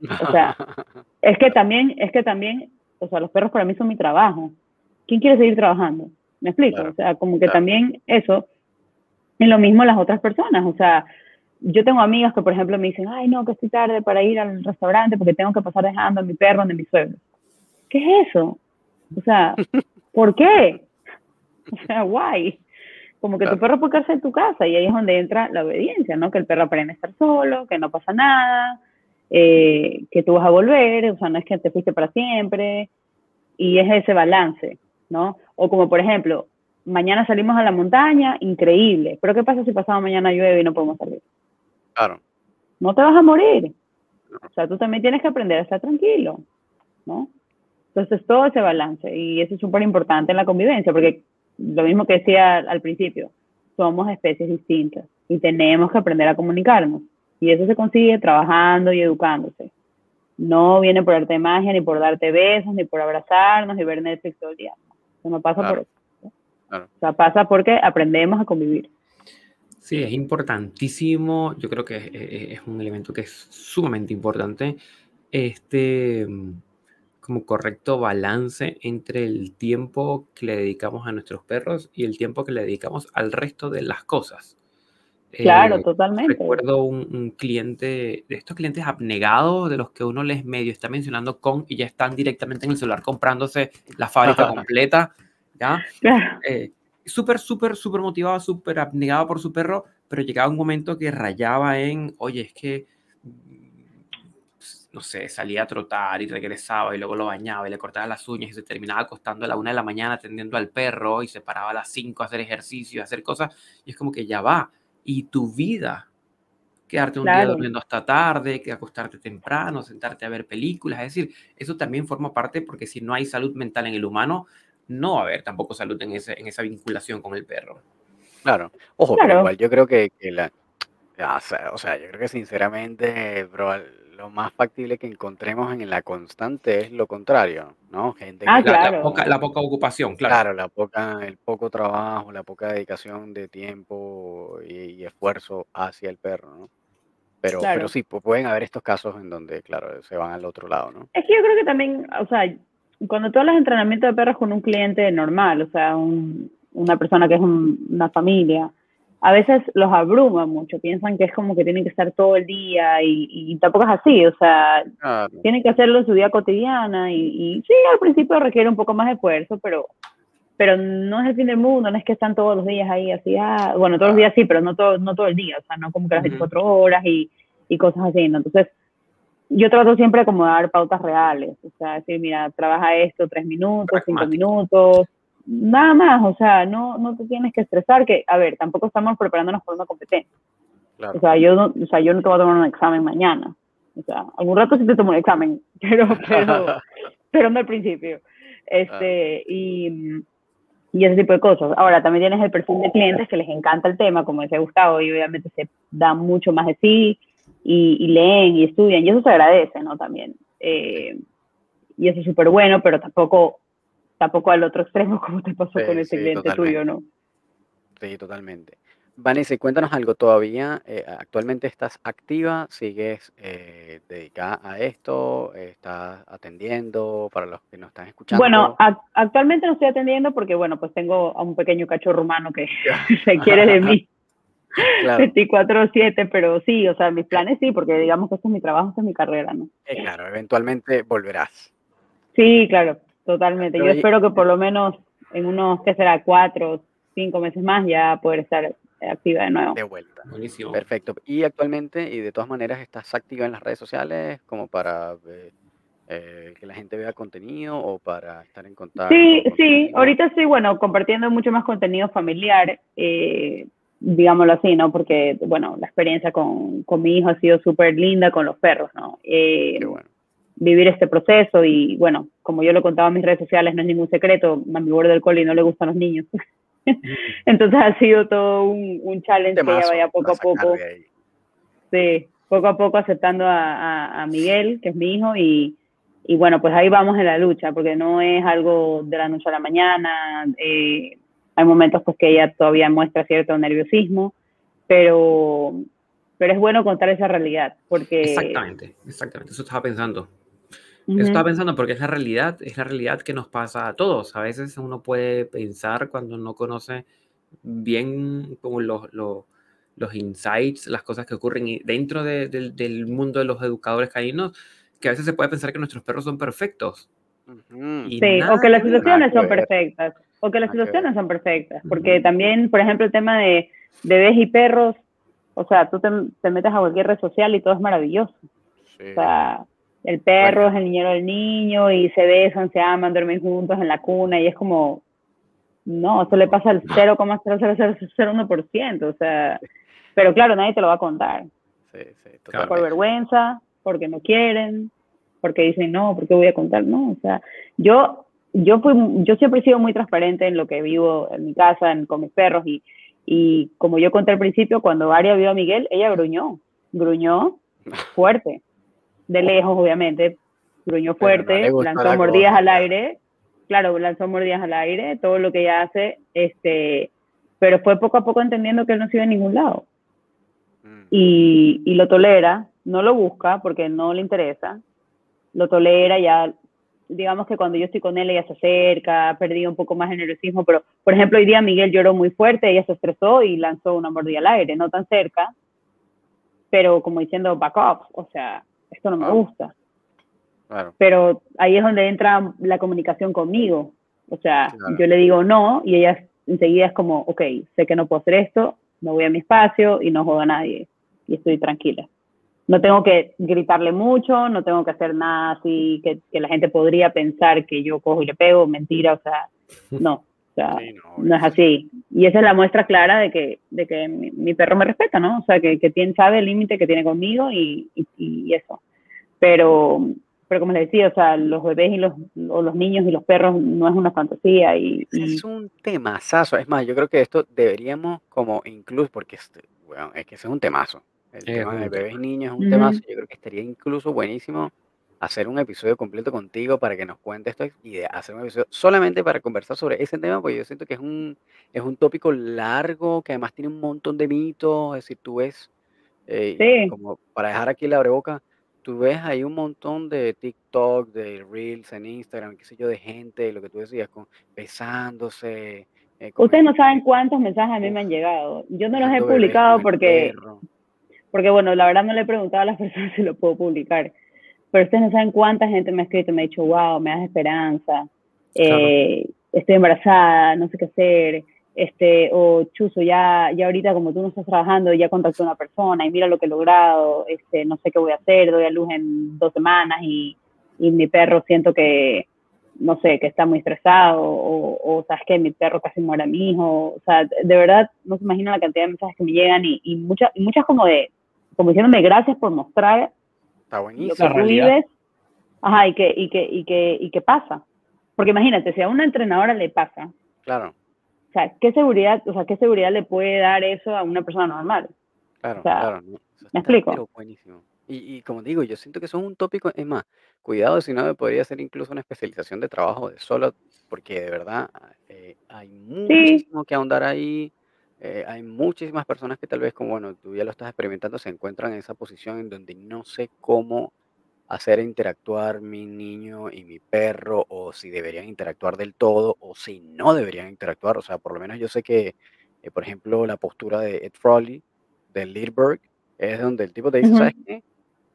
O sea, es que también, es que también, o sea, los perros para mí son mi trabajo. ¿Quién quiere seguir trabajando? ¿Me explico? o sea, como que también eso es lo mismo las otras personas. O sea, yo tengo amigas que, por ejemplo, me dicen, ay, no, que estoy tarde para ir al restaurante porque tengo que pasar dejando a mi perro donde mi suegro. ¿Qué es eso? O sea, ¿por qué? O sea, guay. Como que tu perro puede quedarse en tu casa y ahí es donde entra la obediencia, ¿no? Que el perro aprende a estar solo, que no pasa nada, eh, que tú vas a volver, o sea, no es que te fuiste para siempre, y es ese balance, ¿no? O como por ejemplo, mañana salimos a la montaña, increíble, pero ¿qué pasa si pasado mañana llueve y no podemos salir? Claro. No te vas a morir. O sea, tú también tienes que aprender a estar tranquilo, ¿no? Entonces, todo ese balance, y eso es súper importante en la convivencia, porque lo mismo que decía al principio, somos especies distintas y tenemos que aprender a comunicarnos. Y eso se consigue trabajando y educándose. No viene por darte magia, ni por darte besos, ni por abrazarnos, ni ver Netflix todo el día. Eso no pasa por eso. O sea, pasa porque aprendemos a convivir. Sí, es importantísimo. Yo creo que es, es un elemento que es sumamente importante. Este como correcto balance entre el tiempo que le dedicamos a nuestros perros y el tiempo que le dedicamos al resto de las cosas. Claro, eh, totalmente. Recuerdo un, cliente, de estos clientes abnegados, de los que uno les medio está mencionando con y ya están directamente en el celular comprándose la fábrica completa, ¿ya? Eh, súper, súper, súper motivado, súper abnegado por su perro, pero llegaba un momento que rayaba en, oye, es que no sé, salía a trotar y regresaba y luego lo bañaba y le cortaba las uñas y se terminaba acostando a la una de la mañana atendiendo al perro y se paraba a las cinco a hacer ejercicio, a hacer cosas. Y es como que ya va. Y tu vida, quedarte un día durmiendo hasta tarde, que acostarte temprano, sentarte a ver películas. Es decir, eso también forma parte porque si no hay salud mental en el humano, no va a haber tampoco salud en, ese, en esa vinculación con el perro. Claro. Ojo, pero igual yo creo que, la... O sea, yo creo que sinceramente, bro, lo más factible que encontremos en la constante es lo contrario, ¿no? Gente ah, la, poca, ocupación, claro. Claro, la poca, el poco trabajo, la poca dedicación de tiempo y, esfuerzo hacia el perro, ¿no? Pero, pero sí, pueden haber estos casos en donde, claro, se van al otro lado, ¿no? Es que yo creo que también, o sea, cuando tú hablas de entrenamiento de perros con un cliente normal, o sea, una persona que es una familia, a veces los abruma mucho, piensan que es como que tienen que estar todo el día y, tampoco es así, o sea, tienen que hacerlo en su vida cotidiana y, sí, al principio requiere un poco más de esfuerzo, pero, pero no es el fin del mundo, no es que están todos los días ahí así, ah, bueno, todos los días sí, pero no todo, no todo el día, o sea, no como que las 24 horas y, y cosas así, ¿no? Entonces, yo trato siempre de dar pautas reales, o sea, decir, mira, trabaja esto tres minutos, cinco minutos, nada más, o sea, no, no te tienes que estresar, que, a ver, tampoco estamos preparándonos para una competencia. O, sea, yo no, o sea, yo no te voy a tomar un examen mañana. O sea, algún rato sí te tomo un examen, pero, pero, pero no al principio. Este, y, y ese tipo de cosas. Ahora, también tienes el perfil de clientes que les encanta el tema, como decía Gustavo, y obviamente se dan mucho más de sí y, y leen y estudian, y eso se agradece, ¿no? También. Eh, y eso es súper bueno, pero tampoco, tampoco al otro extremo como te pasó con ese cliente tuyo, ¿no? Sí, totalmente. Vanessa, cuéntanos algo, ¿todavía eh, actualmente estás activa? ¿Sigues eh, dedicada a esto? ¿Estás atendiendo para los que nos están escuchando? Bueno, actualmente no estoy atendiendo porque, bueno, pues tengo a un pequeño cachorro humano que se quiere de mí. Claro. 24-7, pero sí, o sea, mis planes sí, porque digamos que esto es mi trabajo, esto es mi carrera, ¿no? Eh, claro, eventualmente volverás. Sí, claro, totalmente. Yo espero que por lo menos en unos, ¿qué será? Cuatro, cinco meses más ya poder estar activa de nuevo. De vuelta. Buenísimo. Perfecto. Y actualmente, y de todas maneras, estás activa en las redes sociales como para eh, eh, que la gente vea contenido o para estar en contacto. Sí, sí. Ahorita estoy, bueno, compartiendo mucho más contenido familiar, eh, digámoslo así, ¿no? Porque, bueno, la experiencia con, con mi hijo ha sido súper linda con los perros, ¿no? Qué bueno vivir este proceso y bueno, como yo lo contaba en mis redes sociales, no es ningún secreto, a mi borde del coli no le gustan los niños. Entonces ha sido todo un, un challenge que ya vaya poco a poco. Sí, poco a poco aceptando a, a, Miguel, que es mi hijo, y, y, bueno, pues ahí vamos en la lucha, porque no es algo de la noche a la mañana. Eh, hay momentos pues que ella todavía muestra cierto nerviosismo, pero, pero es bueno contar esa realidad, porque... Exactamente, exactamente, eso estaba pensando. Estaba pensando porque es la realidad, es la realidad que nos pasa a todos. A veces uno puede pensar cuando no conoce bien como los, los, los insights, las cosas que ocurren dentro del mundo de los educadores caninos, que a veces se puede pensar que nuestros perros son perfectos. sí, o que las situaciones son perfectas, o que las situaciones son perfectas, porque también, por ejemplo, el tema de bebés y perros, o sea, tú te, te metes a cualquier red social y todo es maravilloso. O sea, el perro es el niñero del niño y se besan, se aman, duermen juntos en la cuna y es como, no, eso le pasa al 0,0001%, o sea, pero claro, nadie te lo va a contar. Sí, sí, Por vergüenza, porque no quieren, porque dicen, no, ¿por qué voy a contar? No, o sea, yo, yo, fui, yo siempre he sido muy transparente en lo que vivo en mi casa, en, con mis perros y, y como yo conté al principio, cuando Aria vio a Miguel, ella gruñó, gruñó fuerte de lejos, obviamente, gruñó fuerte, lanzó mordidas al aire, claro, lanzó mordidas al aire, todo lo que ella hace, este, pero fue poco a poco entendiendo que él no se iba a ningún lado. Mm. Y, y lo tolera, no lo busca porque no le interesa, lo tolera, ya, digamos que cuando yo estoy con él, ella se acerca, ha perdido un poco más de nerviosismo, pero, por ejemplo, hoy día Miguel lloró muy fuerte, ella se estresó y lanzó una mordida al aire, no tan cerca, pero como diciendo back off, o sea, esto no me gusta. Pero ahí es donde entra la comunicación conmigo. O sea, yo le digo no y ella enseguida es como, ok, sé que no puedo hacer esto, me voy a mi espacio y no jodo a nadie y estoy tranquila. No tengo que gritarle mucho, no tengo que hacer nada así que, que la gente podría pensar que yo cojo y le pego, mentira, o sea, no. O sea, no, es así. Y esa es la muestra clara de que, de que mi, perro me respeta, ¿no? O sea, que, que tiene, sabe el límite que tiene conmigo y, y, eso. Pero, pero como les decía, o sea, los bebés y los, o los niños y los perros no es una fantasía. Y, Es un temazazo. Es más, yo creo que esto deberíamos como incluso, porque bueno, es que ese es un temazo. El tema de bebés y niños es un temazo. Yo creo que estaría incluso buenísimo hacer un episodio completo contigo para que nos cuentes esto y hacer un episodio solamente para conversar sobre ese tema, porque yo siento que es un, es un tópico largo, que además tiene un montón de mitos, es decir, tú ves, eh, como para dejar aquí la boca, tú ves ahí un montón de TikTok, de Reels en Instagram, qué sé yo, de gente, lo que tú decías, con, besándose. Eh, Ustedes no saben cuántos mensajes a mí me han llegado. Yo no los he publicado porque, porque, bueno, la verdad no le he preguntado a las personas si lo puedo publicar pero ustedes no saben cuánta gente me ha escrito, me ha dicho, wow, me das esperanza, eh, estoy embarazada, no sé qué hacer, este, o chuzo, ya, ya ahorita como tú no estás trabajando, ya contacté a una persona y mira lo que he logrado, este, no sé qué voy a hacer, doy a luz en dos semanas y, y mi perro siento que, no sé, que está muy estresado, o, o sabes que mi perro casi muere a mi hijo, o sea, de verdad no se imagina la cantidad de mensajes que me llegan y, y muchas, y muchas como de, como diciéndome gracias por mostrar Está lo buenísimo. que tú realidad. vives, ajá, y que, y que, y que, y que pasa. Porque imagínate, si a una entrenadora le pasa, Claro, o sea, ¿qué seguridad, o sea, qué seguridad le puede dar eso a una persona normal? claro, O sea, claro. no, ¿me explico? buenísimo. Y, y como digo, yo siento que eso es un tópico, es más, cuidado si no podría ser incluso una especialización de trabajo de solo, porque de verdad eh, hay Sí, muchísimo que ahondar ahí. Eh, hay muchísimas personas que tal vez, como bueno, tú ya lo estás experimentando, se encuentran en esa posición en donde no sé cómo hacer interactuar mi niño y mi perro, o si deberían interactuar del todo, o si no deberían interactuar. O sea, por lo menos yo sé que, eh, por ejemplo, la postura de Ed Frawley, de Lindbergh, es donde el tipo te dice, ujú, ¿sabes qué?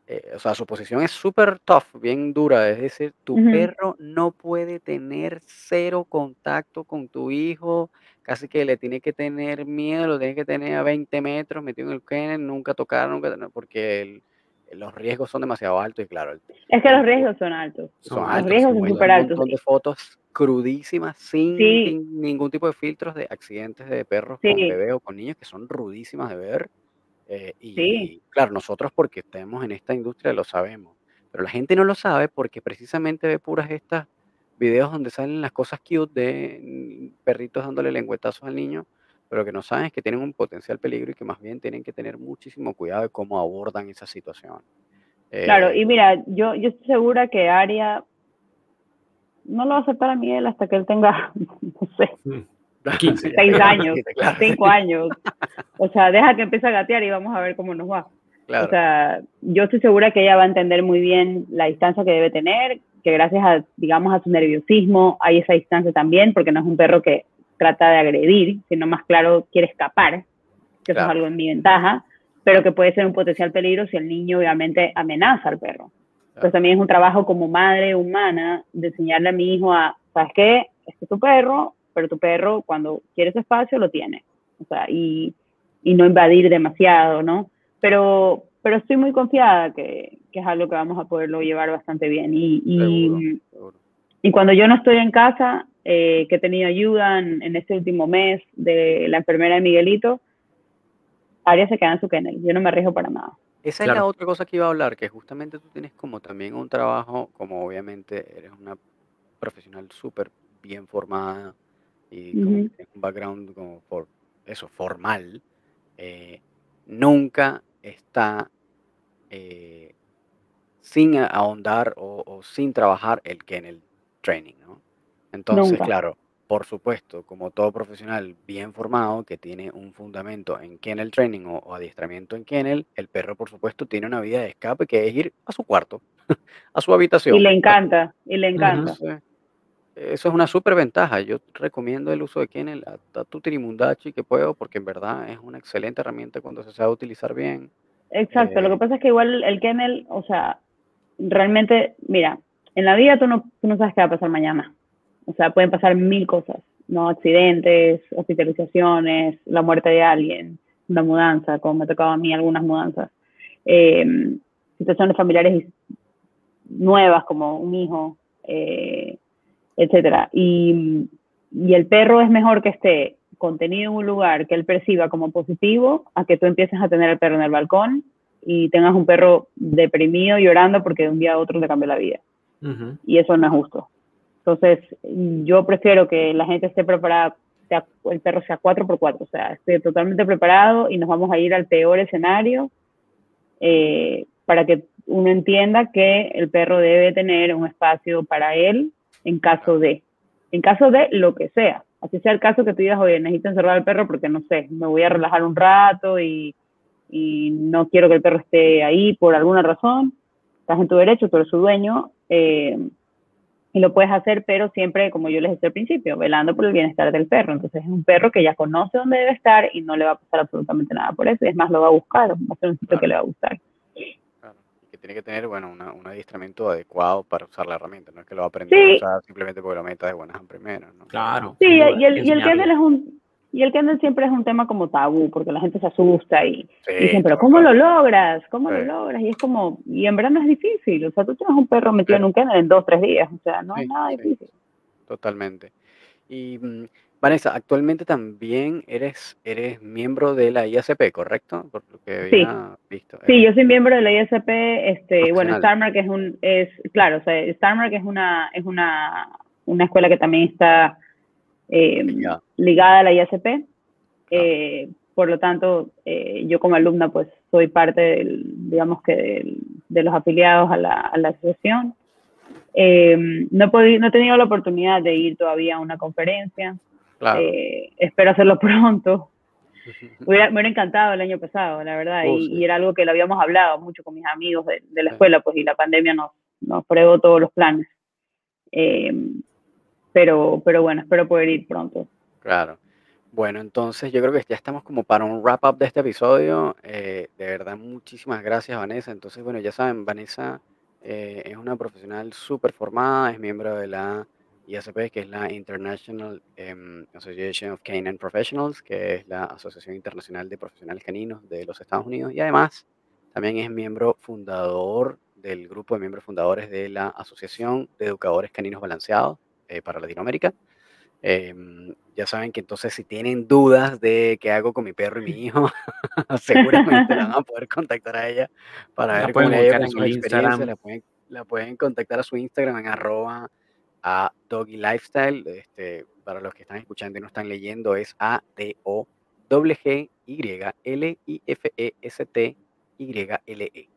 Eh, o sea, su posición es súper tough, bien dura. Es decir, tu ujú. perro no puede tener cero contacto con tu hijo, casi que le tiene que tener miedo, lo tiene que tener a 20 metros metido en el kennel, nunca tocar, nunca, porque el- los riesgos son demasiado altos y claro, el, Es que los riesgos son altos. Son Los altos. riesgos son súper un altos. montón de fotos crudísimas, sin Sí, ningún tipo de filtros de accidentes de perros con sí, bebés o con niños que son rudísimas de ver. eh, sí, y claro, nosotros porque estamos en esta industria lo sabemos, pero la gente no lo sabe porque precisamente ve puras estas videos donde salen las cosas cute de mm, perritos dándole lengüetazos al niño, pero que no saben es que tienen un potencial peligro y que más bien tienen que tener muchísimo cuidado de cómo abordan esa situación. claro. Eh, Y mira, yo, yo estoy segura que Aria no lo va a aceptar a Miguel hasta que él tenga, no sé, Mm, 15. ya seis llegando a años, 15, claro, cinco sí, años. O sea, deja que empiece a gatear y vamos a ver cómo nos va. O claro, sea, yo estoy segura que ella va a entender muy bien la distancia que debe tener, que gracias a, digamos, a su nerviosismo hay esa distancia también, porque no es un perro que trata de agredir, sino más claro quiere escapar, que eso es claro, algo en mi ventaja, pero que puede ser un potencial peligro si el niño obviamente amenaza al perro. Entonces claro, también es un trabajo como madre humana de enseñarle a mi hijo a, ¿sabes qué? Este es tu perro, pero tu perro cuando quiere ese espacio lo tiene. O sea, y, y no invadir demasiado, ¿no? Pero, pero estoy muy confiada que, que es algo que vamos a poderlo llevar bastante bien. Y, y, seguro. y cuando yo no estoy en casa, eh, que he tenido ayuda en, en este último mes de la enfermera de Miguelito, Aria se queda en su kennel. Yo no me arriesgo para nada. Esa es la otra cosa que iba a hablar, que justamente tú tienes como también un trabajo, como obviamente eres una profesional súper bien formada y como que Ujú. tienes un background como por eso, formal, eh, nunca está eh, sin ahondar o, o sin trabajar el kennel training, ¿no? Entonces, Nunca. claro, por supuesto, como todo profesional bien formado que tiene un fundamento en kennel training o, o adiestramiento en kennel, el perro, por supuesto, tiene una vía de escape que es ir a su cuarto, a su Y habitación. le a su- encanta, y le encanta. Entonces, eso es una súper ventaja. Yo recomiendo el uso de kennel a, a tu tirimundachi que puedo, porque en verdad es una excelente herramienta cuando se sabe utilizar bien. Exacto, lo que Eh, pasa es que igual el kennel, o sea, realmente, mira, en la vida tú no, tú no sabes qué va a pasar mañana. O sea, pueden pasar mil cosas, ¿no? Accidentes, hospitalizaciones, la muerte de alguien, una mudanza, como me ha tocado a mí algunas mudanzas, eh, situaciones familiares nuevas como un hijo, eh, etcétera. Y, y el perro es mejor que esté contenido en un lugar que él perciba como positivo a que tú empieces a tener el perro en el balcón y tengas un perro deprimido llorando porque de un día a otro te cambió la vida. Y eso no es justo. Entonces, yo prefiero que la gente esté preparada, sea, el perro sea 4x4, o sea, esté totalmente preparado y nos vamos a ir al peor escenario eh, para que uno entienda que el perro debe tener un espacio para él en caso de, en caso de lo que sea. Así sea el caso que tú digas, oye, necesito encerrar al perro porque no sé, me voy a relajar un rato y, y no quiero que el perro esté ahí por alguna razón. Estás en tu derecho, tú eres su dueño. Eh, y lo puedes hacer, pero siempre, como yo les decía al principio, velando por el bienestar del perro. Entonces es un perro que ya conoce dónde debe estar y no le va a pasar absolutamente nada por eso. Y es más, lo va a buscar, va a ser un sitio Claro. que le va a gustar. Claro, y que tiene que tener, bueno, una- un adiestramiento adecuado para usar la herramienta, no es que lo va a aprender a Sí, usar simplemente porque lo metas de buenas a primeras, ¿no? Claro, sí, y el, y el kennel es un, Y el kennel siempre es un tema como tabú, porque la gente se asusta y Sí, dicen, pero ¿cómo lo logras? ¿Cómo lo Sí. logras? Y es como, y en verdad no es difícil. O sea, tú tienes un perro metido en un kennel en dos, tres días. O sea, no Sí, es nada sí. difícil. Totalmente. Y mm, Vanessa, actualmente también eres, eres miembro de la IACP, ¿correcto? Por lo que Sí. había visto. Sí, Eres yo soy miembro de la ISP, este, bueno. Starmark es un, es, claro, o sea, Starmark es una, es una, una escuela que también está eh, Ligada. ligada a la ISP. Eh, por lo tanto, eh, yo como alumna, pues, soy parte del, digamos que del- de los afiliados a la, a la asociación. Eh, no, he no he tenido la oportunidad de ir todavía a una conferencia. Claro. Eh, espero hacerlo pronto. Me hubiera, me hubiera encantado el año pasado, la verdad, Oh, y, sí. y era algo que lo habíamos hablado mucho con mis amigos de, de la escuela, pues, y la pandemia nos, nos fregó todos los planes. Eh, pero, pero bueno, espero poder ir pronto. Claro. Bueno, entonces yo creo que ya estamos como para un wrap up de este episodio. Eh, de verdad, muchísimas gracias, Vanessa. Entonces, bueno, ya saben, Vanessa eh, es una profesional súper formada, es miembro de la IACP, que es la International em, Association of Canine Professionals, que es la Asociación Internacional de Profesionales Caninos de los Estados Unidos. Y además, también es miembro fundador del grupo de miembros fundadores de la Asociación de Educadores Caninos Balanceados eh, para Latinoamérica. Em, ya saben que entonces si tienen dudas de qué hago con mi perro y mi hijo, seguramente la van a poder contactar a ella para La ver cómo le en experiencias. Instagram. La pueden, la pueden contactar a su Instagram en arroba a Doggy Lifestyle. Este, para los que están escuchando y no están leyendo, es A D O G G Y L I F E S T Y L E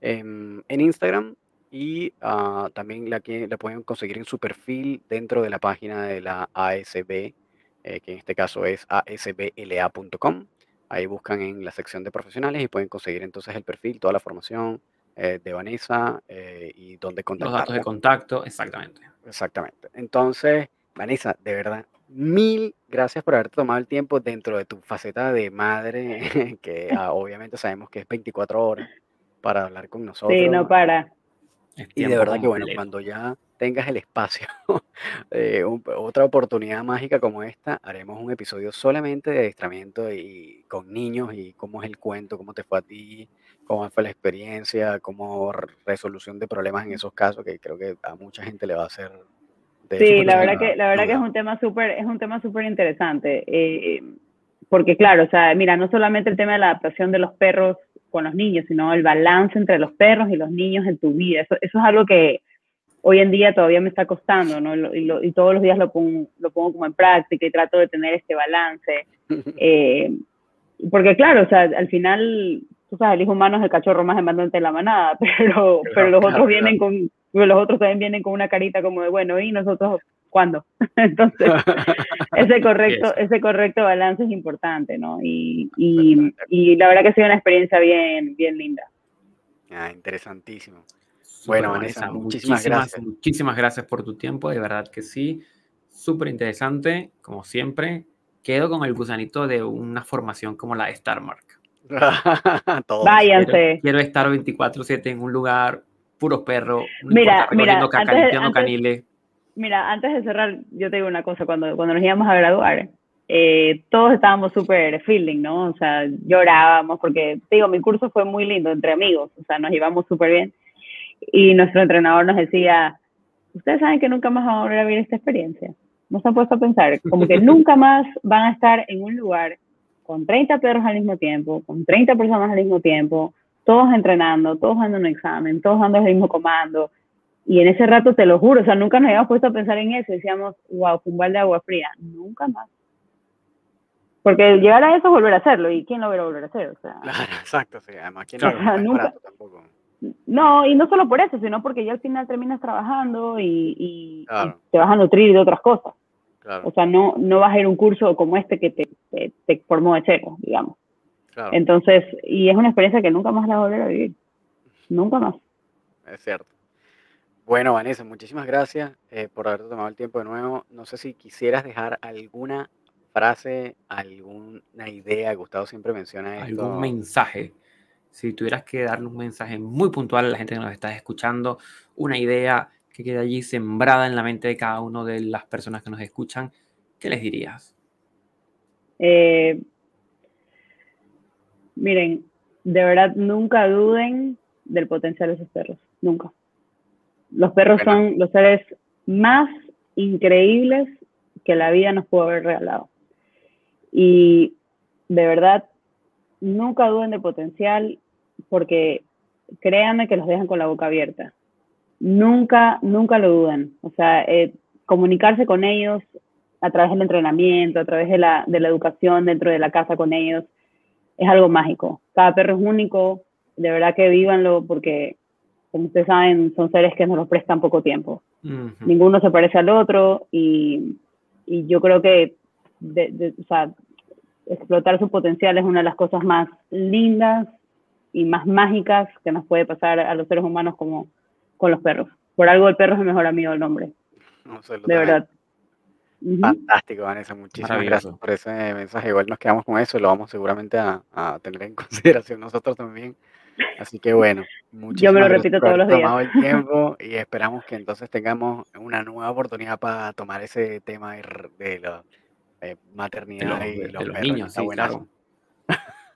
em, en Instagram y ah, también la, que, la pueden conseguir en su perfil dentro de la página de la ASB, eh, que en este caso es asbla.com. Ahí buscan en la sección de profesionales y pueden conseguir entonces el perfil, toda la formación eh, de Vanessa eh, y dónde Los datos de contactarla. contacto, exactamente. Exactamente. Entonces, Vanessa, de verdad, mil gracias por haberte tomado el tiempo dentro de tu faceta de madre, que ah, obviamente sabemos que es 24 horas para hablar con nosotros. Sí, no para. Y de verdad que bueno, cuando ya tengas el espacio, eh, un- otra oportunidad mágica como esta, haremos un episodio solamente de adiestramiento y con niños y cómo es el cuento, cómo te fue a ti, cómo fue la experiencia, cómo resolución de problemas en esos casos, que creo que a mucha gente le va a hacer de Sí, la verdad que la verdad que es un tema súper es un tema súper interesante eh, porque claro, o sea, mira, no solamente el tema de la adaptación de los perros con los niños, sino el balance entre los perros y los niños en tu vida. Eso, eso es algo que hoy en día todavía me está costando, ¿no? Y, lo- todos los días lo pongo, lo pongo como en práctica y trato de tener este balance. Eh, porque claro, o sea, al final, tú sabes, el hijo humano es el cachorro más demandante de la manada, pero, pero los claro, otros vienen con, pero los otros también vienen con una carita como de, bueno, ¿y nosotros cuándo? Entonces, ese correcto, ese correcto balance es importante, ¿no? Y, y, y la verdad que ha sido una experiencia bien, bien linda. Ah, interesantísimo. Bueno, Vanessa, muchísimas gracias. Muchísimas gracias por tu tiempo, de verdad que sí. Súper interesante, como siempre. Quedo con el gusanito de una formación como la de Starmark. Váyanse. Quiero, quiero estar 24-7 en un lugar, puros perros, no Mira, importa, mira, antes- caniles. Mira, antes de cerrar, yo te digo una cosa, cuando, cuando nos íbamos a graduar, eh, todos estábamos súper feeling, ¿no? O sea, llorábamos porque, te digo, mi curso fue muy lindo entre amigos, o sea, nos llevamos súper bien. Y nuestro entrenador nos decía, ustedes saben que nunca más van a volver a vivir esta experiencia. No se han puesto a pensar, como que nunca más van a estar en un lugar con 30 perros al mismo tiempo, con 30 personas al mismo tiempo, todos entrenando, todos dando un examen, todos dando el mismo comando. Y en ese rato, te lo juro, o sea, nunca nos habíamos puesto a pensar en eso. Decíamos, wow, un balde de agua fría. Nunca más. Porque llegar a eso es volver a hacerlo. ¿Y quién lo a volver a hacer? O sea, Claro, exacto, sí. Además, no, no es nunca- tampoco. no, y no solo por eso, sino porque ya al final terminas trabajando y, y- Claro. y te vas a nutrir de otras cosas. Claro, O sea, no, no vas a ir a un curso como este que te, te, te formó de cero, digamos. claro, Entonces, y es una experiencia que nunca más la volver a vivir. Nunca más. es cierto. Bueno, Vanessa, muchísimas gracias eh, por haberte tomado el tiempo de nuevo. No sé si quisieras dejar alguna frase, alguna idea. Gustavo siempre menciona esto. algún mensaje. Si tuvieras que darle un mensaje muy puntual a la gente que nos está escuchando, una idea que quede allí sembrada en la mente de cada una de las personas que nos escuchan, ¿qué les dirías? Eh, miren, de verdad nunca duden del potencial de esos perros, nunca. Los perros son los seres más increíbles que la vida nos pudo haber regalado. Y de verdad, nunca duden del potencial porque créanme que los dejan con la boca abierta. Nunca, nunca lo duden. O sea, eh, comunicarse con ellos a través del entrenamiento, a través de la, de la educación dentro de la casa con ellos, es algo mágico. Cada perro es único, de verdad que vívanlo porque, como ustedes saben, son seres que nos los prestan poco tiempo. Ninguno se parece al otro y, y yo creo que de, o sea, explotar su potencial es una de las cosas más lindas y más mágicas que nos puede pasar a los seres humanos como con los perros. Por algo el perro es el mejor amigo del hombre. de verdad. Fantástico, Vanessa. Muchísimas gracias por ese mensaje. Igual nos quedamos con eso y lo vamos seguramente a, a tener en consideración nosotros también. Así que bueno, muchísimas Yo me lo repito todos los días. el tiempo y esperamos que entonces tengamos una nueva oportunidad para tomar ese tema de, la eh, maternidad y los, niños. Está sí,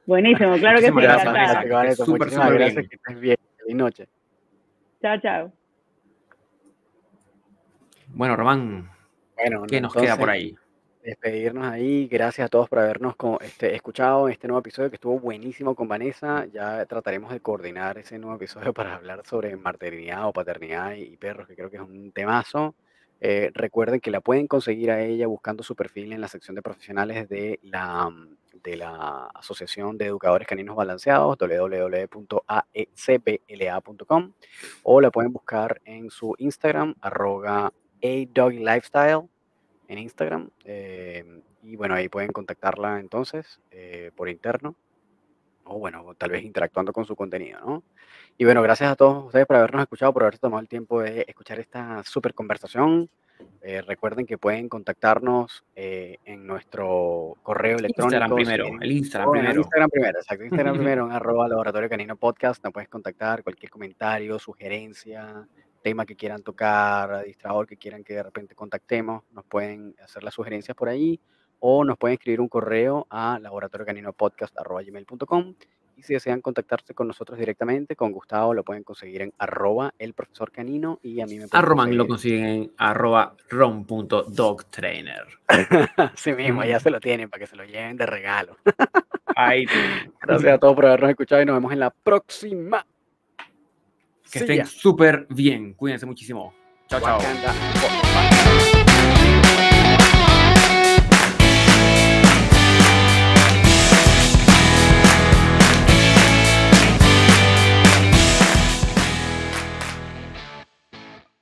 Buenísimo, claro que sí. Gracias, Muchísimas gracias, que estés bien. Feliz noche. Chao, chao. Bueno, Román, bueno, ¿qué nos queda por ahí? Despedirnos ahí. Gracias a todos por habernos este, escuchado este nuevo episodio que estuvo buenísimo con Vanessa. Ya trataremos de coordinar ese nuevo episodio para hablar sobre maternidad o paternidad y, perros, que creo que es un temazo. Eh, recuerden que la pueden conseguir a ella buscando su perfil en la sección de profesionales de la, de la Asociación de Educadores Caninos Balanceados, www.aecpla.com, o la pueden buscar en su Instagram, arroba lifestyle en Instagram. Eh, y bueno, ahí pueden contactarla entonces eh, por interno. O bueno, tal vez interactuando con su contenido, ¿no? Y bueno, gracias a todos ustedes por habernos escuchado, por haberse tomado el tiempo de escuchar esta súper conversación. Eh, recuerden que pueden contactarnos en nuestro correo electrónico. Instagram primero, el Instagram primero. El Instagram primero, exacto. Instagram primero en arroba laboratorio canino podcast. Nos puedes contactar, cualquier comentario, sugerencia, tema que quieran tocar, distraidor que quieran que de repente contactemos, nos pueden hacer las sugerencias por ahí o nos pueden escribir un correo a laboratoriocaninopodcast.com y si desean contactarse con nosotros directamente, con Gustavo lo pueden conseguir en arroba el profesor canino y a mí me A Roman lo consiguen en arroba rom.dogtrainer. sí mismo, ya se lo tienen para que se lo lleven de regalo. Gracias a todos por habernos escuchado y nos vemos en la próxima. Que sí, estén súper bien. Cuídense muchísimo. Chao, chao.